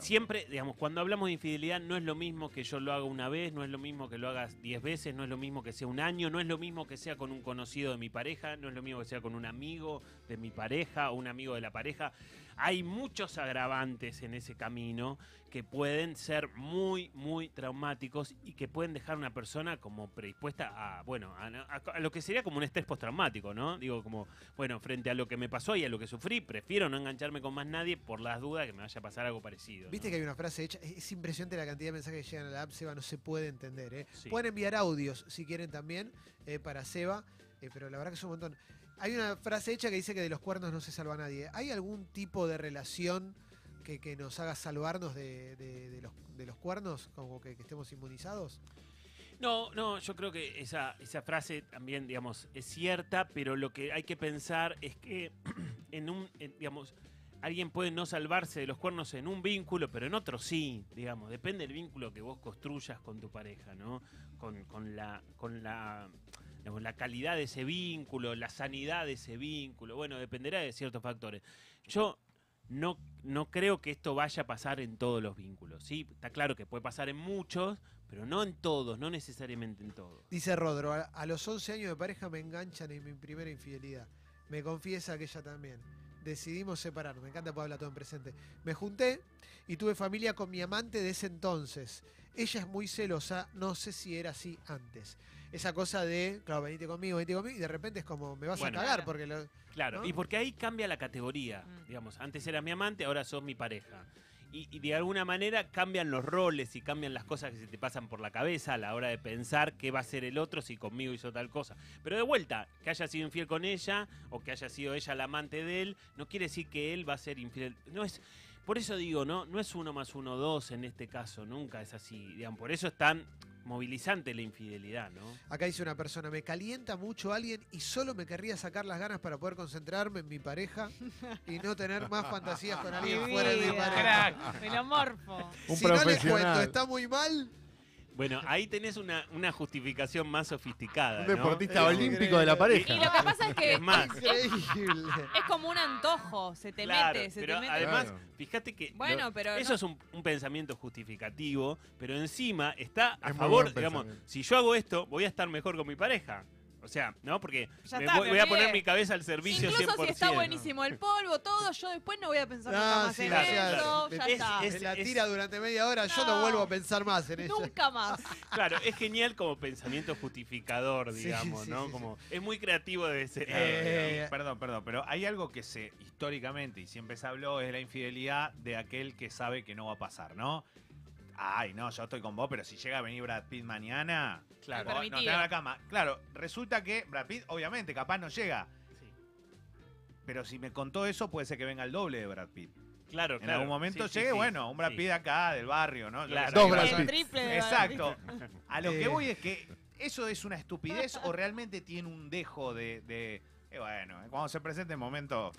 [SPEAKER 6] Siempre, digamos, cuando hablamos de infidelidad no es lo mismo que yo lo haga una vez, no es lo mismo que lo hagas diez veces, no es lo mismo que sea un año, no es lo mismo que sea con un conocido de mi pareja, no es lo mismo que sea con un amigo de mi pareja o un amigo de la pareja. Hay muchos agravantes en ese camino que pueden ser muy, muy traumáticos y que pueden dejar a una persona como predispuesta a, bueno, a, a- a lo que sería como un estrés postraumático, ¿no? Digo, como, bueno, frente a lo que me pasó y a lo que sufrí, prefiero no engancharme con más nadie por las dudas que me vaya a pasar algo parecido.
[SPEAKER 1] Viste
[SPEAKER 6] ¿no?
[SPEAKER 1] que hay una frase hecha, es es impresionante la cantidad de mensajes que llegan a la app, Seba, no se puede entender. ¿eh?
[SPEAKER 6] Sí.
[SPEAKER 1] Pueden enviar audios si quieren también eh, para Seba, eh, pero la verdad que es un montón. Hay una frase hecha que dice que de los cuernos no se salva nadie. ¿Hay algún tipo de relación que, nos haga salvarnos de, los, cuernos, como que, estemos inmunizados?
[SPEAKER 6] No, no, yo creo que esa, frase también, digamos, es cierta, pero lo que hay que pensar es que *clears throat* en un, digamos, alguien puede no salvarse de los cuernos en un vínculo, pero en otro sí, digamos. Depende del vínculo que vos construyas con tu pareja, ¿no? Con, con la, con la, digamos, la calidad de ese vínculo, la sanidad de ese vínculo. Bueno, dependerá de ciertos factores. Yo no, no creo que esto vaya a pasar en todos los vínculos. Sí, está claro que puede pasar en muchos, pero no en todos, no necesariamente en todos.
[SPEAKER 1] Dice Rodro, a, a los 11 años de pareja me enganchan en mi primera infidelidad. Me confiesa que ella también. Decidimos separarnos. Me encanta poder hablar todo en presente. Me junté y tuve familia con mi amante de ese entonces. Ella es muy celosa, no sé si era así antes. Esa cosa de, claro, venite conmigo, venite conmigo, y de repente es como, me vas
[SPEAKER 6] Bueno.
[SPEAKER 1] a cagar,
[SPEAKER 3] Claro.
[SPEAKER 1] porque lo-
[SPEAKER 6] Claro,
[SPEAKER 1] ¿No?
[SPEAKER 6] y porque ahí cambia la categoría.
[SPEAKER 3] Mm.
[SPEAKER 6] Digamos, antes era mi amante, ahora sos mi pareja. Y, de alguna manera cambian los roles y cambian las cosas que se te pasan por la cabeza a la hora de pensar qué va a hacer el otro si conmigo hizo tal cosa. Pero de vuelta, que haya sido infiel con ella o que haya sido ella la amante de él, no quiere decir que él va a ser infiel. No es, por eso digo, no, no es uno más uno dos en este caso, nunca es así. Digamos, por eso es tan movilizante la infidelidad, ¿no?
[SPEAKER 1] acá dice una persona, me calienta mucho alguien y solo me querría sacar las ganas para poder concentrarme en mi pareja y no tener más fantasías con alguien fuera de mi pareja.
[SPEAKER 3] Me lo morfo.
[SPEAKER 5] Un
[SPEAKER 1] si no les cuento, está muy mal.
[SPEAKER 6] Bueno, ahí tenés una, una justificación más sofisticada.
[SPEAKER 5] Un
[SPEAKER 6] ¿no?
[SPEAKER 5] deportista
[SPEAKER 1] Es
[SPEAKER 5] olímpico
[SPEAKER 1] increíble.
[SPEAKER 5] de la
[SPEAKER 3] Y
[SPEAKER 5] pareja.
[SPEAKER 3] lo que pasa es que
[SPEAKER 6] Es más,
[SPEAKER 1] Increíble.
[SPEAKER 3] es como un antojo, se te
[SPEAKER 6] Claro,
[SPEAKER 3] mete, se
[SPEAKER 6] pero
[SPEAKER 3] te mete.
[SPEAKER 6] además,
[SPEAKER 5] Claro.
[SPEAKER 6] fíjate que
[SPEAKER 3] Bueno,
[SPEAKER 6] lo-
[SPEAKER 3] pero
[SPEAKER 6] eso
[SPEAKER 3] no-
[SPEAKER 6] es un, un pensamiento justificativo, pero encima está a favor, digamos, si yo hago esto, voy a estar mejor con mi pareja. O sea, ¿no? Porque
[SPEAKER 3] Ya
[SPEAKER 6] me
[SPEAKER 3] está,
[SPEAKER 6] voy,
[SPEAKER 3] me
[SPEAKER 6] voy a poner mi cabeza al servicio
[SPEAKER 3] Incluso
[SPEAKER 6] 100%.
[SPEAKER 3] si está buenísimo el polvo, todo, yo después no voy a pensar
[SPEAKER 1] No,
[SPEAKER 3] nunca más
[SPEAKER 1] sí,
[SPEAKER 3] en
[SPEAKER 6] claro,
[SPEAKER 3] eso,
[SPEAKER 1] claro.
[SPEAKER 3] ya
[SPEAKER 6] Es-
[SPEAKER 3] está.
[SPEAKER 6] es-
[SPEAKER 1] la tira durante media hora, yo no vuelvo a pensar más en ella.
[SPEAKER 3] Nunca más. *laughs*
[SPEAKER 6] Claro, es genial como pensamiento justificador, digamos,
[SPEAKER 1] sí,
[SPEAKER 6] ¿no?
[SPEAKER 1] sí,
[SPEAKER 6] como es muy creativo de ese lado,
[SPEAKER 1] Eh,
[SPEAKER 6] digamos.
[SPEAKER 4] Perdón, perdón, pero hay algo que se históricamente y siempre se habló es la infidelidad de aquel que sabe que no va a pasar, ¿no? Ay, no, yo estoy con vos, pero si llega a venir Brad Pitt mañana,
[SPEAKER 6] Claro.
[SPEAKER 4] no te
[SPEAKER 3] Permitido.
[SPEAKER 4] da la cama. Claro, resulta que Brad Pitt, obviamente, capaz no llega.
[SPEAKER 6] Sí.
[SPEAKER 4] Pero si me contó eso, puede ser que venga el doble de Brad Pitt.
[SPEAKER 6] Claro,
[SPEAKER 4] En
[SPEAKER 6] claro.
[SPEAKER 4] algún momento
[SPEAKER 6] Sí,
[SPEAKER 4] llegue,
[SPEAKER 6] sí.
[SPEAKER 4] bueno, un Brad
[SPEAKER 6] Sí.
[SPEAKER 4] Pitt acá, del barrio, ¿no?
[SPEAKER 6] Claro.
[SPEAKER 5] Dos Brad
[SPEAKER 3] El
[SPEAKER 5] Pitt.
[SPEAKER 3] triple de
[SPEAKER 4] Exacto. A lo que
[SPEAKER 1] Eh.
[SPEAKER 4] voy es que eso es una estupidez o realmente tiene un dejo de... de- eh, bueno, cuando se presente el momento...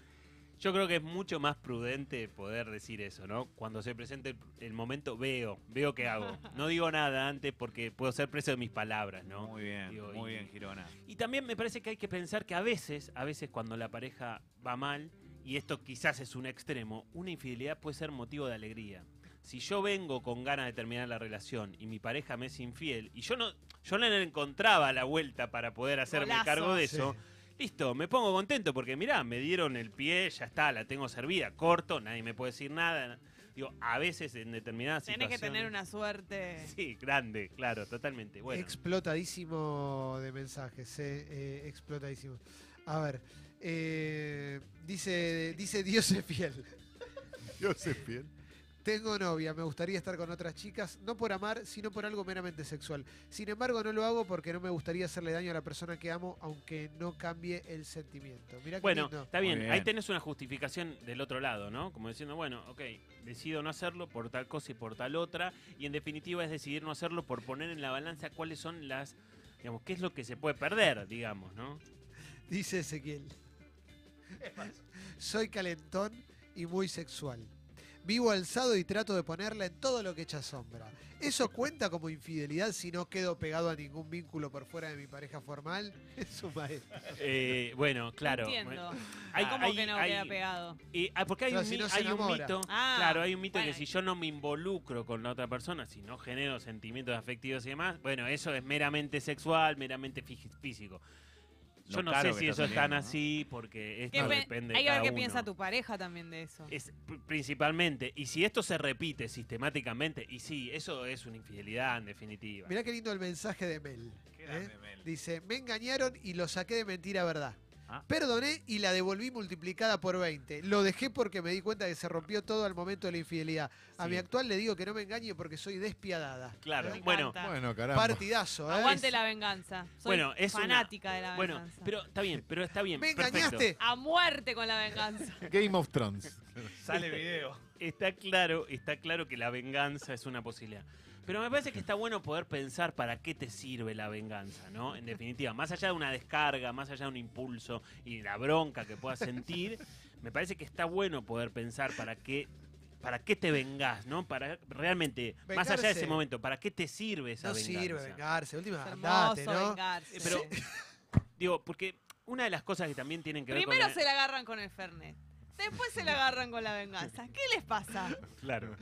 [SPEAKER 6] Yo creo que es mucho más prudente poder decir eso, ¿no? Cuando se presente el, momento, veo, veo qué hago. *laughs* No digo nada antes porque puedo ser preso de mis palabras, ¿no?
[SPEAKER 4] Muy bien,
[SPEAKER 6] Digo,
[SPEAKER 4] muy
[SPEAKER 6] y-
[SPEAKER 4] bien, Girona.
[SPEAKER 6] Y también me parece que hay que pensar que a veces, a veces cuando la pareja va mal, y esto quizás es un extremo, una infidelidad puede ser motivo de alegría. si yo vengo con ganas de terminar la relación y mi pareja me es infiel y yo no, yo no le encontraba la vuelta para poder hacerme
[SPEAKER 3] Golazo.
[SPEAKER 6] cargo de
[SPEAKER 1] Sí.
[SPEAKER 6] Listo, me pongo contento porque mirá, me dieron el pie, ya está, la tengo servida, corto, nadie me puede decir nada. Digo, a veces en determinadas
[SPEAKER 3] Tenés que
[SPEAKER 6] situaciones...
[SPEAKER 3] tener una suerte.
[SPEAKER 6] Sí, grande, claro, totalmente. Bueno,
[SPEAKER 1] Explotadísimo de mensajes, eh, eh, explotadísimo. A ver, eh, dice, dice Dios es fiel.
[SPEAKER 5] Yo sé bien.
[SPEAKER 1] Tengo novia, me gustaría estar con otras chicas, no por amar, sino por algo meramente sexual. Sin embargo, no lo hago porque no me gustaría hacerle daño a la persona que amo, aunque no cambie el sentimiento. Mirá
[SPEAKER 6] Bueno,
[SPEAKER 1] lindo.
[SPEAKER 6] está bien,
[SPEAKER 4] Muy
[SPEAKER 6] ahí
[SPEAKER 4] bien.
[SPEAKER 6] tenés una justificación del otro lado, ¿no? Como diciendo, bueno, ok, decido no hacerlo por tal cosa y por tal otra, y en definitiva es decidir no hacerlo por poner en la balanza cuáles son las, digamos, qué es lo que se puede perder, digamos, ¿no?
[SPEAKER 1] Dice Ezequiel. Soy calentón y muy sexual. Vivo alzado y trato de ponerla en todo lo que echa sombra. ¿Eso cuenta como infidelidad si no quedo pegado a ningún vínculo por fuera de mi pareja formal? *laughs* Es un maestro.
[SPEAKER 6] Eh, bueno, claro.
[SPEAKER 3] Entiendo.
[SPEAKER 6] Hay-
[SPEAKER 3] ¿Cómo
[SPEAKER 6] hay-
[SPEAKER 3] que no
[SPEAKER 6] hay-
[SPEAKER 3] queda pegado?
[SPEAKER 6] Y, ah, porque hay, un,
[SPEAKER 1] si
[SPEAKER 6] mi-
[SPEAKER 1] no se
[SPEAKER 6] hay un
[SPEAKER 1] enamora.
[SPEAKER 6] mito,
[SPEAKER 3] Ah,
[SPEAKER 6] claro, hay un mito
[SPEAKER 3] bueno.
[SPEAKER 6] que si yo no me involucro con la otra persona, si no genero sentimientos afectivos y demás, bueno, eso es meramente sexual, meramente fí- Yo no sé si
[SPEAKER 4] está
[SPEAKER 6] eso es tan así, porque esto
[SPEAKER 3] ¿Qué pe-
[SPEAKER 6] depende de
[SPEAKER 3] Hay que ver qué
[SPEAKER 6] uno.
[SPEAKER 3] piensa tu pareja también de eso.
[SPEAKER 6] Es pr- principalmente, y si esto se repite sistemáticamente, y sí, eso es una infidelidad en definitiva.
[SPEAKER 1] Mirá qué lindo el mensaje de Mel.
[SPEAKER 4] Qué
[SPEAKER 1] ¿eh? Dice, me engañaron y lo saqué de mentira verdad.
[SPEAKER 4] Ah.
[SPEAKER 1] Perdoné y la devolví multiplicada por 20. Lo dejé porque me di cuenta que se rompió todo al momento de la infidelidad. A
[SPEAKER 6] Sí.
[SPEAKER 1] mi actual le digo que no me engañe porque soy despiadada.
[SPEAKER 6] Claro,
[SPEAKER 3] Me
[SPEAKER 6] bueno,
[SPEAKER 3] encanta.
[SPEAKER 5] Bueno, caramba.
[SPEAKER 1] Partidazo, ¿eh?
[SPEAKER 3] Aguante la venganza. Soy
[SPEAKER 6] Bueno, es una-
[SPEAKER 3] fanática de la
[SPEAKER 6] bueno,
[SPEAKER 3] venganza.
[SPEAKER 6] pero está bien, pero está bien.
[SPEAKER 1] ¿Me
[SPEAKER 6] perfecto.
[SPEAKER 1] engañaste?
[SPEAKER 3] A muerte con la venganza. *laughs*
[SPEAKER 5] Game of Thrones.
[SPEAKER 4] Sale video.
[SPEAKER 6] Está claro, está claro que la venganza es una posibilidad. Pero me parece que está bueno poder pensar para qué te sirve la venganza, ¿no? En definitiva, más allá de una descarga, más allá de un impulso y la bronca que puedas sentir, me parece que está bueno poder pensar para qué para qué te vengás, ¿no? Para realmente, más allá de ese momento, ¿para qué te sirve esa
[SPEAKER 1] No
[SPEAKER 6] venganza?
[SPEAKER 1] sirve vengarse. Última,
[SPEAKER 3] Es
[SPEAKER 1] andate,
[SPEAKER 3] hermoso
[SPEAKER 1] ¿no?
[SPEAKER 3] vengarse.
[SPEAKER 6] Pero, digo, porque una de las cosas que también tienen que ver
[SPEAKER 3] Primero
[SPEAKER 6] con... la-
[SPEAKER 3] se la agarran con el Fernet. Después se la agarran con la venganza. ¿Qué les pasa?
[SPEAKER 6] Claro.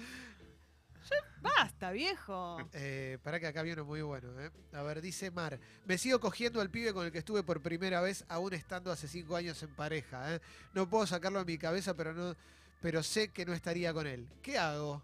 [SPEAKER 3] Basta, viejo.
[SPEAKER 1] Eh, para que acá viene uno muy bueno. ¿eh? A ver, dice Mar. Me sigo cogiendo al pibe con el que estuve por primera vez, aún estando hace cinco años en pareja. ¿eh? No puedo sacarlo de mi cabeza, pero no, pero sé que no estaría con él. ¿Qué hago?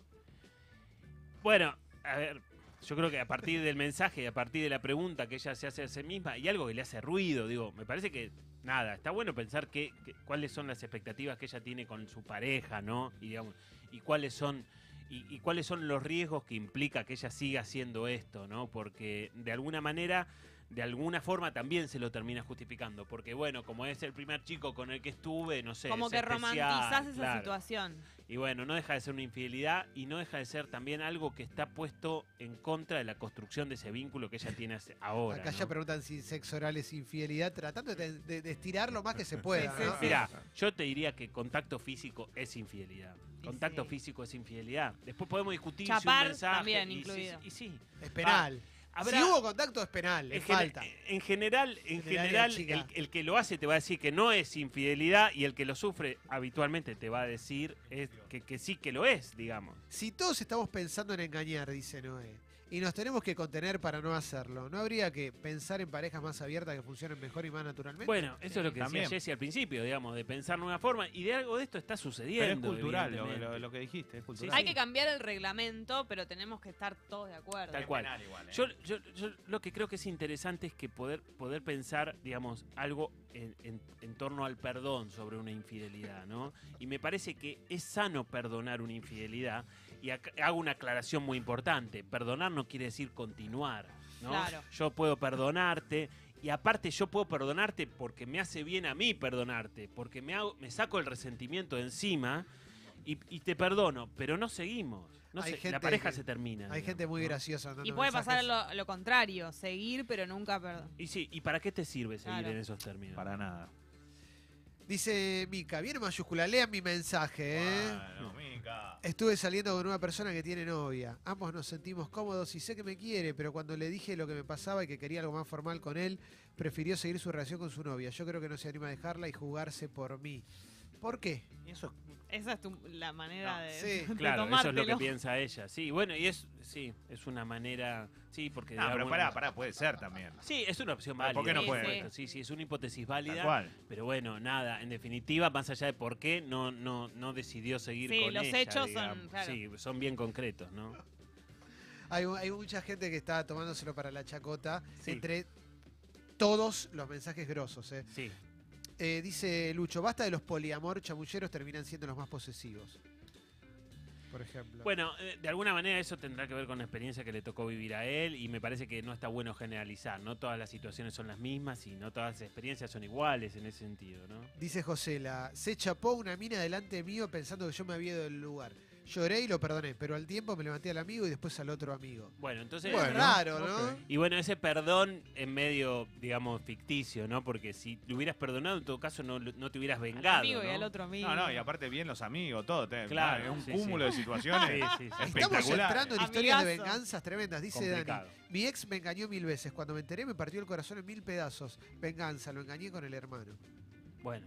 [SPEAKER 6] Bueno, a ver, yo creo que a partir del mensaje y a partir de la pregunta que ella se hace a sí misma, hay algo que le hace ruido, digo, me parece que, nada, está bueno pensar qué, qué- cuáles son las expectativas que ella tiene con su pareja, ¿no? Y, digamos, y cuáles son... Y, y cuáles son los riesgos que implica que ella siga haciendo esto, ¿no? Porque de alguna manera, de alguna forma también se lo termina justificando. Porque bueno, como es el primer chico con el que estuve, no sé.
[SPEAKER 3] Como
[SPEAKER 6] es
[SPEAKER 3] que
[SPEAKER 6] especial,
[SPEAKER 3] romantizás esa
[SPEAKER 6] claro.
[SPEAKER 3] situación.
[SPEAKER 6] Y bueno, no deja de ser una infidelidad y no deja de ser también algo que está puesto en contra de la construcción de ese vínculo que ella tiene ahora.
[SPEAKER 1] Acá
[SPEAKER 6] ¿no?
[SPEAKER 1] ya preguntan si sexo oral es infidelidad, tratando de, de- de estirar lo más que se pueda. ¿no?
[SPEAKER 3] sí.
[SPEAKER 6] Mirá, yo te diría que contacto físico es infidelidad. Contacto
[SPEAKER 3] sí.
[SPEAKER 6] físico es infidelidad. Después podemos discutir si
[SPEAKER 3] Chapar
[SPEAKER 6] un mensaje.
[SPEAKER 3] también
[SPEAKER 6] y sí,
[SPEAKER 3] incluido.
[SPEAKER 6] Y sí.
[SPEAKER 1] Es penal.
[SPEAKER 6] Habrá-
[SPEAKER 1] Si hubo contacto es penal,
[SPEAKER 6] gene-
[SPEAKER 1] falta.
[SPEAKER 6] en general, en general el que lo hace te va a decir que no es infidelidad y el que lo sufre habitualmente te va a decir es que, que sí que lo es, digamos.
[SPEAKER 1] Si todos estamos pensando en engañar, dice Noé, y nos tenemos que contener para no hacerlo, ¿no habría que pensar en parejas más abiertas que funcionen mejor y más naturalmente?
[SPEAKER 6] Bueno, eso es lo que
[SPEAKER 4] También.
[SPEAKER 6] decía Jesse al principio, digamos, de pensar nueva forma y de algo de esto está sucediendo.
[SPEAKER 4] Pero es cultural lo, lo- lo que dijiste, es cultural.
[SPEAKER 3] Hay que cambiar el reglamento, pero tenemos que estar todos de acuerdo.
[SPEAKER 6] Tal cual.
[SPEAKER 4] ¿eh?
[SPEAKER 6] Yo, yo- yo lo que creo que es interesante es que poder, poder pensar, digamos, algo en, en- en torno al perdón sobre una infidelidad, ¿no? Y me parece que es sano perdonar una infidelidad. Y acá hago una aclaración muy importante. Perdonar no quiere decir continuar, ¿no?
[SPEAKER 3] Claro.
[SPEAKER 6] Yo puedo perdonarte. Y aparte yo puedo perdonarte porque me hace bien a mí perdonarte, porque me, hago, me saco el resentimiento de encima y, y te perdono, pero no seguimos. No
[SPEAKER 1] Hay
[SPEAKER 6] sé,
[SPEAKER 1] gente
[SPEAKER 6] la pareja se termina.
[SPEAKER 1] Hay
[SPEAKER 6] digamos,
[SPEAKER 1] gente muy
[SPEAKER 6] ¿no?
[SPEAKER 1] graciosa.
[SPEAKER 3] Y puede pasar lo, lo contrario, seguir, pero nunca perdón.
[SPEAKER 6] Y sí, ¿y para qué te sirve seguir
[SPEAKER 3] Claro.
[SPEAKER 6] en esos términos?
[SPEAKER 4] Para nada.
[SPEAKER 1] Dice Mica, viene mayúscula, lean mi mensaje, ¿eh?
[SPEAKER 4] Bueno, Mica.
[SPEAKER 1] Estuve saliendo con una persona que tiene novia. Ambos nos sentimos cómodos y sé que me quiere, pero cuando le dije lo que me pasaba y que quería algo más formal con él, prefirió seguir su relación con su novia. Yo creo que no se anima a dejarla y jugarse por mí. ¿Por qué?
[SPEAKER 4] Eso *laughs*
[SPEAKER 3] Esa es tu- la manera
[SPEAKER 6] No,
[SPEAKER 3] de,
[SPEAKER 1] sí. *laughs*
[SPEAKER 3] de
[SPEAKER 6] Claro, eso es lo que piensa ella. Sí, bueno, y es, sí, es una manera, sí, porque...
[SPEAKER 4] No, pero pará, pará, puede ser también.
[SPEAKER 6] Sí, es una opción válida.
[SPEAKER 4] ¿por qué no
[SPEAKER 3] puede?
[SPEAKER 6] Sí, sí, es una hipótesis válida.
[SPEAKER 4] cual.
[SPEAKER 6] Pero bueno, nada, en definitiva, más allá de por qué, no, no, no decidió seguir
[SPEAKER 3] Sí,
[SPEAKER 6] con
[SPEAKER 3] los
[SPEAKER 6] ella,
[SPEAKER 3] hechos son,
[SPEAKER 6] digamos.
[SPEAKER 3] claro.
[SPEAKER 6] Sí, son bien concretos, ¿no?
[SPEAKER 1] Hay, hay mucha gente que está tomándoselo para la chacota
[SPEAKER 6] Sí.
[SPEAKER 1] entre todos los mensajes grosos. ¿eh?
[SPEAKER 6] Sí.
[SPEAKER 1] Eh, dice Lucho, basta de los poliamor, chamulleros terminan siendo los más posesivos. Por ejemplo.
[SPEAKER 6] Bueno, eh, de alguna manera eso tendrá que ver con la experiencia que le tocó vivir a él y me parece que no está bueno generalizar. No todas las situaciones son las mismas y no todas las experiencias son iguales en ese sentido, ¿no?
[SPEAKER 1] Dice Josela, se chapó una mina delante mío pensando que yo me había ido del lugar. Lloré y lo perdoné, pero al tiempo me levanté al amigo y después al otro amigo.
[SPEAKER 6] Bueno, entonces...
[SPEAKER 1] es
[SPEAKER 5] Bueno,
[SPEAKER 1] raro, ¿no?
[SPEAKER 6] Y bueno, ese perdón en medio, digamos, ficticio, ¿no? Porque si le hubieras perdonado, en todo caso no, no te hubieras
[SPEAKER 3] Al
[SPEAKER 6] vengado.
[SPEAKER 3] amigo y al otro amigo.
[SPEAKER 4] No, no, y aparte bien los amigos, todo. te-
[SPEAKER 6] Claro,
[SPEAKER 4] Es un
[SPEAKER 6] sí,
[SPEAKER 4] cúmulo
[SPEAKER 6] sí.
[SPEAKER 4] de situaciones.
[SPEAKER 6] Sí, sí, sí.
[SPEAKER 1] Estamos entrando en historias de venganzas tremendas. Dice Dani,
[SPEAKER 6] Complicado.
[SPEAKER 1] mi ex me engañó mil veces. Cuando me enteré me partió el corazón en mil pedazos. Venganza, lo engañé con el hermano.
[SPEAKER 6] Bueno.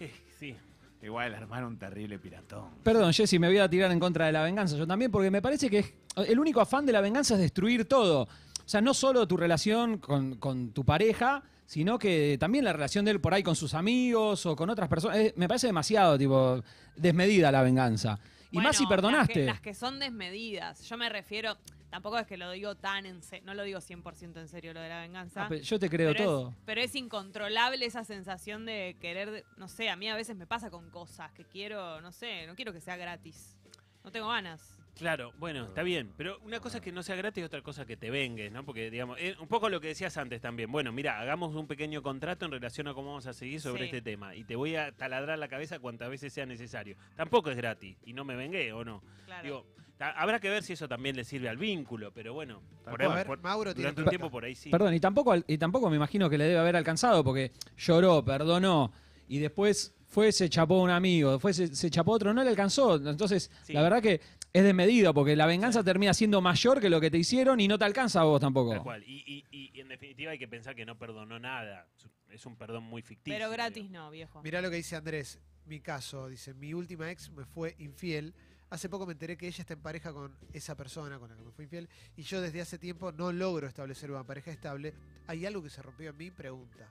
[SPEAKER 6] Eh, Sí.
[SPEAKER 4] Igual el hermano un terrible piratón.
[SPEAKER 7] Perdón, Jessy, me voy a tirar en contra de la venganza yo también, porque me parece que es- el único afán de la venganza es destruir todo. O sea, no solo tu relación con, con tu pareja, sino que también la relación de él por ahí con sus amigos o con otras personas. Eh, me parece demasiado, tipo, desmedida la venganza. Y
[SPEAKER 3] Bueno,
[SPEAKER 7] más si perdonaste.
[SPEAKER 3] Las que, las que son desmedidas. Yo me refiero, tampoco es que lo digo tan en serio, no lo digo 100% en serio lo de la venganza.
[SPEAKER 7] Ah, yo te creo
[SPEAKER 3] pero
[SPEAKER 7] todo.
[SPEAKER 3] Es, pero es incontrolable esa sensación de querer, no sé, a mí a veces me pasa con cosas que quiero, no sé, no quiero que sea gratis. No tengo ganas.
[SPEAKER 6] Claro, bueno, está bien, pero una cosa es que no sea gratis y otra cosa que te vengues, ¿no? Porque, digamos, es un poco lo que decías antes también. Bueno, mira, hagamos un pequeño contrato en relación a cómo vamos a seguir sobre
[SPEAKER 3] Sí.
[SPEAKER 6] este tema y te voy a taladrar la cabeza cuantas veces sea necesario. Tampoco es gratis y no me vengué, ¿o no?
[SPEAKER 3] Claro.
[SPEAKER 6] Digo, habrá que ver si eso también le sirve al vínculo, pero bueno, por
[SPEAKER 1] a
[SPEAKER 6] ahí-
[SPEAKER 1] ver,
[SPEAKER 6] por-
[SPEAKER 1] Mauro tiene
[SPEAKER 6] durante un
[SPEAKER 1] plata.
[SPEAKER 6] tiempo por ahí sí.
[SPEAKER 7] Perdón, y tampoco, y tampoco me imagino que le debe haber alcanzado, porque lloró, perdonó, y después fue, se chapó un amigo, después se, se chapó otro, no le alcanzó. Entonces,
[SPEAKER 6] Sí.
[SPEAKER 7] la verdad que es desmedido, porque la venganza termina siendo mayor que lo que te hicieron y no te alcanza a vos tampoco.
[SPEAKER 6] Tal cual. Y, y- y- y en definitiva hay que pensar que no perdonó nada. Es un- un perdón muy ficticio.
[SPEAKER 3] pero gratis no, viejo.
[SPEAKER 1] Mirá lo que dice Andrés. Mi caso, dice, mi última ex me fue infiel. Hace poco me enteré que ella está en pareja con esa persona con la que me fue infiel y yo desde hace tiempo no logro establecer una pareja estable. ¿Hay algo que se rompió en mí? Pregunta.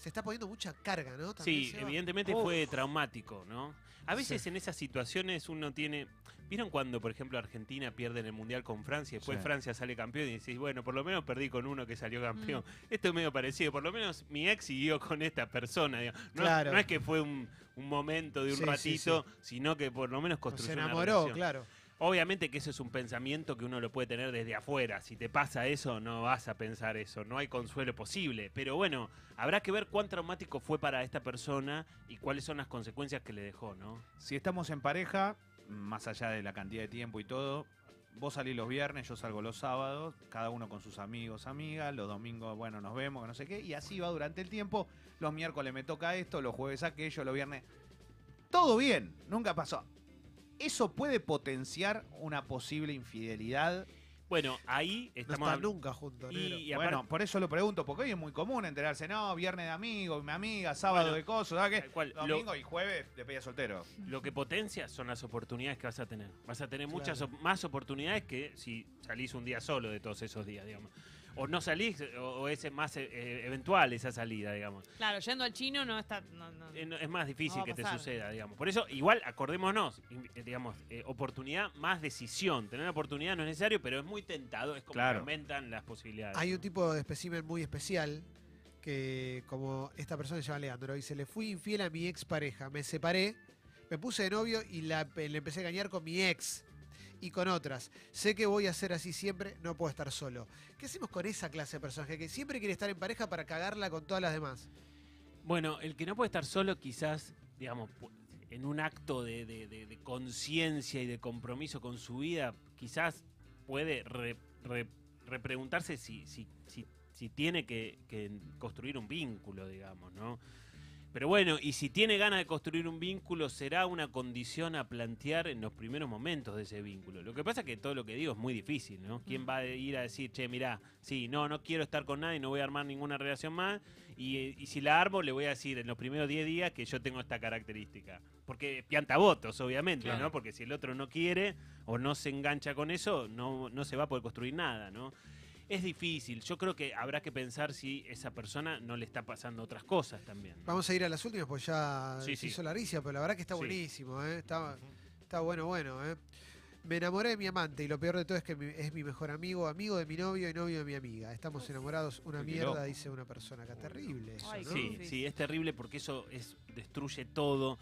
[SPEAKER 1] Se está poniendo mucha carga, ¿no? También,
[SPEAKER 6] Sí, evidentemente
[SPEAKER 1] Uf.
[SPEAKER 6] fue traumático, ¿no? A veces
[SPEAKER 1] Sí.
[SPEAKER 6] en esas situaciones uno tiene... ¿Vieron cuando, por ejemplo, Argentina pierde en el Mundial con Francia y después
[SPEAKER 4] Sí.
[SPEAKER 6] Francia sale campeón y decís, bueno, por lo menos perdí con uno que salió campeón?
[SPEAKER 3] Mm.
[SPEAKER 6] Esto es medio parecido, por lo menos mi ex siguió con esta persona. digamos. No,
[SPEAKER 1] Claro.
[SPEAKER 6] no es que fue un, un momento de un
[SPEAKER 1] Sí, sí,
[SPEAKER 6] ratito, sino que por lo menos construyó
[SPEAKER 1] se
[SPEAKER 6] una
[SPEAKER 1] enamoró,
[SPEAKER 6] relación.
[SPEAKER 1] claro.
[SPEAKER 6] Obviamente que eso es un pensamiento que uno lo puede tener desde afuera. Si te pasa eso, no vas a pensar eso. No hay consuelo posible. Pero bueno, habrá que ver cuán traumático fue para esta persona y cuáles son las consecuencias que le dejó, ¿no?
[SPEAKER 4] Si estamos en pareja, más allá de la cantidad de tiempo y todo, vos salís los viernes, yo salgo los sábados, cada uno con sus amigos, amigas, los domingos, bueno, nos vemos, no sé qué, y así va durante el tiempo. Los miércoles me toca esto, los jueves aquello, los viernes. Todo bien, nunca pasó. ¿Eso puede potenciar una posible infidelidad?
[SPEAKER 6] Bueno, ahí
[SPEAKER 1] No
[SPEAKER 6] estamos...
[SPEAKER 1] está
[SPEAKER 6] habl-
[SPEAKER 1] nunca juntos,
[SPEAKER 6] y,
[SPEAKER 4] bueno, por eso lo pregunto, porque hoy es muy común enterarse, no, viernes de amigos, mi amiga, sábado
[SPEAKER 6] Bueno,
[SPEAKER 4] de cosas, ¿sabes qué?
[SPEAKER 6] lo-
[SPEAKER 4] Domingo y jueves de pedida soltero.
[SPEAKER 6] Lo que potencia son las oportunidades que vas a tener. Vas a tener muchas
[SPEAKER 1] Claro.
[SPEAKER 6] más oportunidades que si salís un día solo de todos esos días, digamos. O no salís, o, o es más eh, eh, eventual esa salida, digamos.
[SPEAKER 3] Claro, yendo al chino no está. no- no-
[SPEAKER 6] Eh, no- Es más difícil que te suceda, digamos. Por eso, igual, acordémonos, digamos, eh, oportunidad más decisión. Tener oportunidad no es necesario, pero es muy tentado, es como
[SPEAKER 4] Claro.
[SPEAKER 6] que aumentan las posibilidades.
[SPEAKER 1] Hay un tipo de espécimen muy especial que, como esta persona se llama Leandro, dice, le fui infiel a mi ex pareja, me separé, me puse de novio y la- le empecé a engañar con mi ex y con otras. Sé que voy a ser así siempre, no puedo estar solo. ¿Qué hacemos con esa clase de personaje que siempre quiere estar en pareja para cagarla con todas las demás?
[SPEAKER 6] Bueno, el que no puede estar solo, quizás, digamos, en un acto de, de- conciencia y de compromiso con su vida, quizás puede re- re- repreguntarse si, si, si, tiene que construir un vínculo, digamos, ¿no? Pero bueno, y si tiene ganas de construir un vínculo, será una condición a plantear en los primeros momentos de ese vínculo. Lo que pasa es que todo lo que digo es muy difícil, ¿no? ¿Quién va a ir a decir, che, mirá, sí, no, no quiero estar con nadie, no voy a armar ninguna relación más, y, y si la armo, le voy a decir en los primeros 10 días que yo tengo esta característica. Porque pianta votos, obviamente,
[SPEAKER 7] Claro.
[SPEAKER 6] ¿no? Porque si el otro no quiere o no se engancha con eso, no, no se va a poder construir nada, ¿no? Es difícil. Yo creo que habrá que pensar si esa persona no le está pasando otras cosas también. ¿no?
[SPEAKER 1] Vamos a ir a las últimas, pues ya
[SPEAKER 6] Sí,
[SPEAKER 1] se
[SPEAKER 6] sí.
[SPEAKER 1] hizo larguísima, pero la verdad que está
[SPEAKER 6] Sí.
[SPEAKER 1] buenísimo, ¿eh? está, está bueno, bueno. ¿eh? Me enamoré de mi amante y lo peor de todo es que mi- es mi mejor amigo, amigo de mi novio y novio de mi amiga. Estamos enamorados, una mierda, dice una persona acá. Terrible eso, ¿no?
[SPEAKER 6] Sí,
[SPEAKER 3] Sí.
[SPEAKER 6] sí, es terrible porque eso es, destruye todo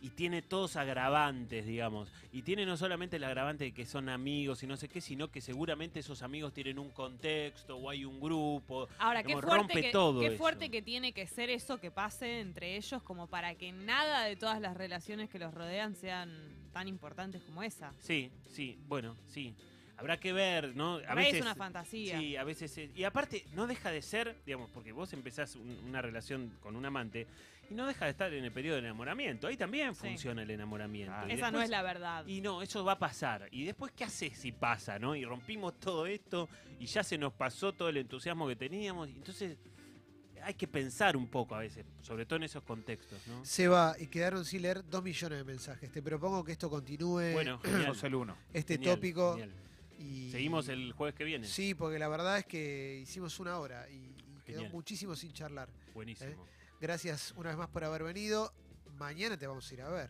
[SPEAKER 6] y tiene todos agravantes, digamos. Y tiene no solamente el agravante de que son amigos y no sé qué, sino que seguramente esos amigos tienen un contexto o hay un grupo.
[SPEAKER 3] Ahora, qué
[SPEAKER 6] Digamos,
[SPEAKER 3] fuerte,
[SPEAKER 6] rompe
[SPEAKER 3] que,
[SPEAKER 6] todo
[SPEAKER 3] qué
[SPEAKER 6] eso.
[SPEAKER 3] fuerte que tiene que ser eso que pase entre ellos como para que nada de todas las relaciones que los rodean sean tan importantes como esa.
[SPEAKER 6] Sí, sí, bueno, sí. Habrá que ver, ¿no? A veces,
[SPEAKER 3] es una fantasía.
[SPEAKER 6] Sí, a veces. es- y aparte, no deja de ser, digamos, porque vos empezás un- una relación con un amante y no deja de estar en el periodo de enamoramiento. Ahí también
[SPEAKER 3] Sí.
[SPEAKER 6] funciona el enamoramiento. Y
[SPEAKER 3] Esa no es la verdad.
[SPEAKER 6] Y no, eso va a pasar. ¿Y después qué haces si pasa, no? Y rompimos todo esto y ya se nos pasó todo el entusiasmo que teníamos. Entonces, hay que pensar un poco a veces, sobre todo en esos contextos, ¿no?
[SPEAKER 1] Se va y quedaron sin leer dos millones de mensajes. Te propongo que esto continúe,
[SPEAKER 6] Bueno, *clears throat* genial.
[SPEAKER 4] El uno.
[SPEAKER 1] este
[SPEAKER 6] Genial,
[SPEAKER 1] tópico.
[SPEAKER 6] genial.
[SPEAKER 1] Y
[SPEAKER 6] Seguimos el jueves que viene.
[SPEAKER 1] Sí, porque la verdad es que hicimos una hora y, y quedó muchísimo sin charlar.
[SPEAKER 6] Buenísimo.
[SPEAKER 1] Gracias una vez más por haber venido. Mañana te vamos a ir a ver.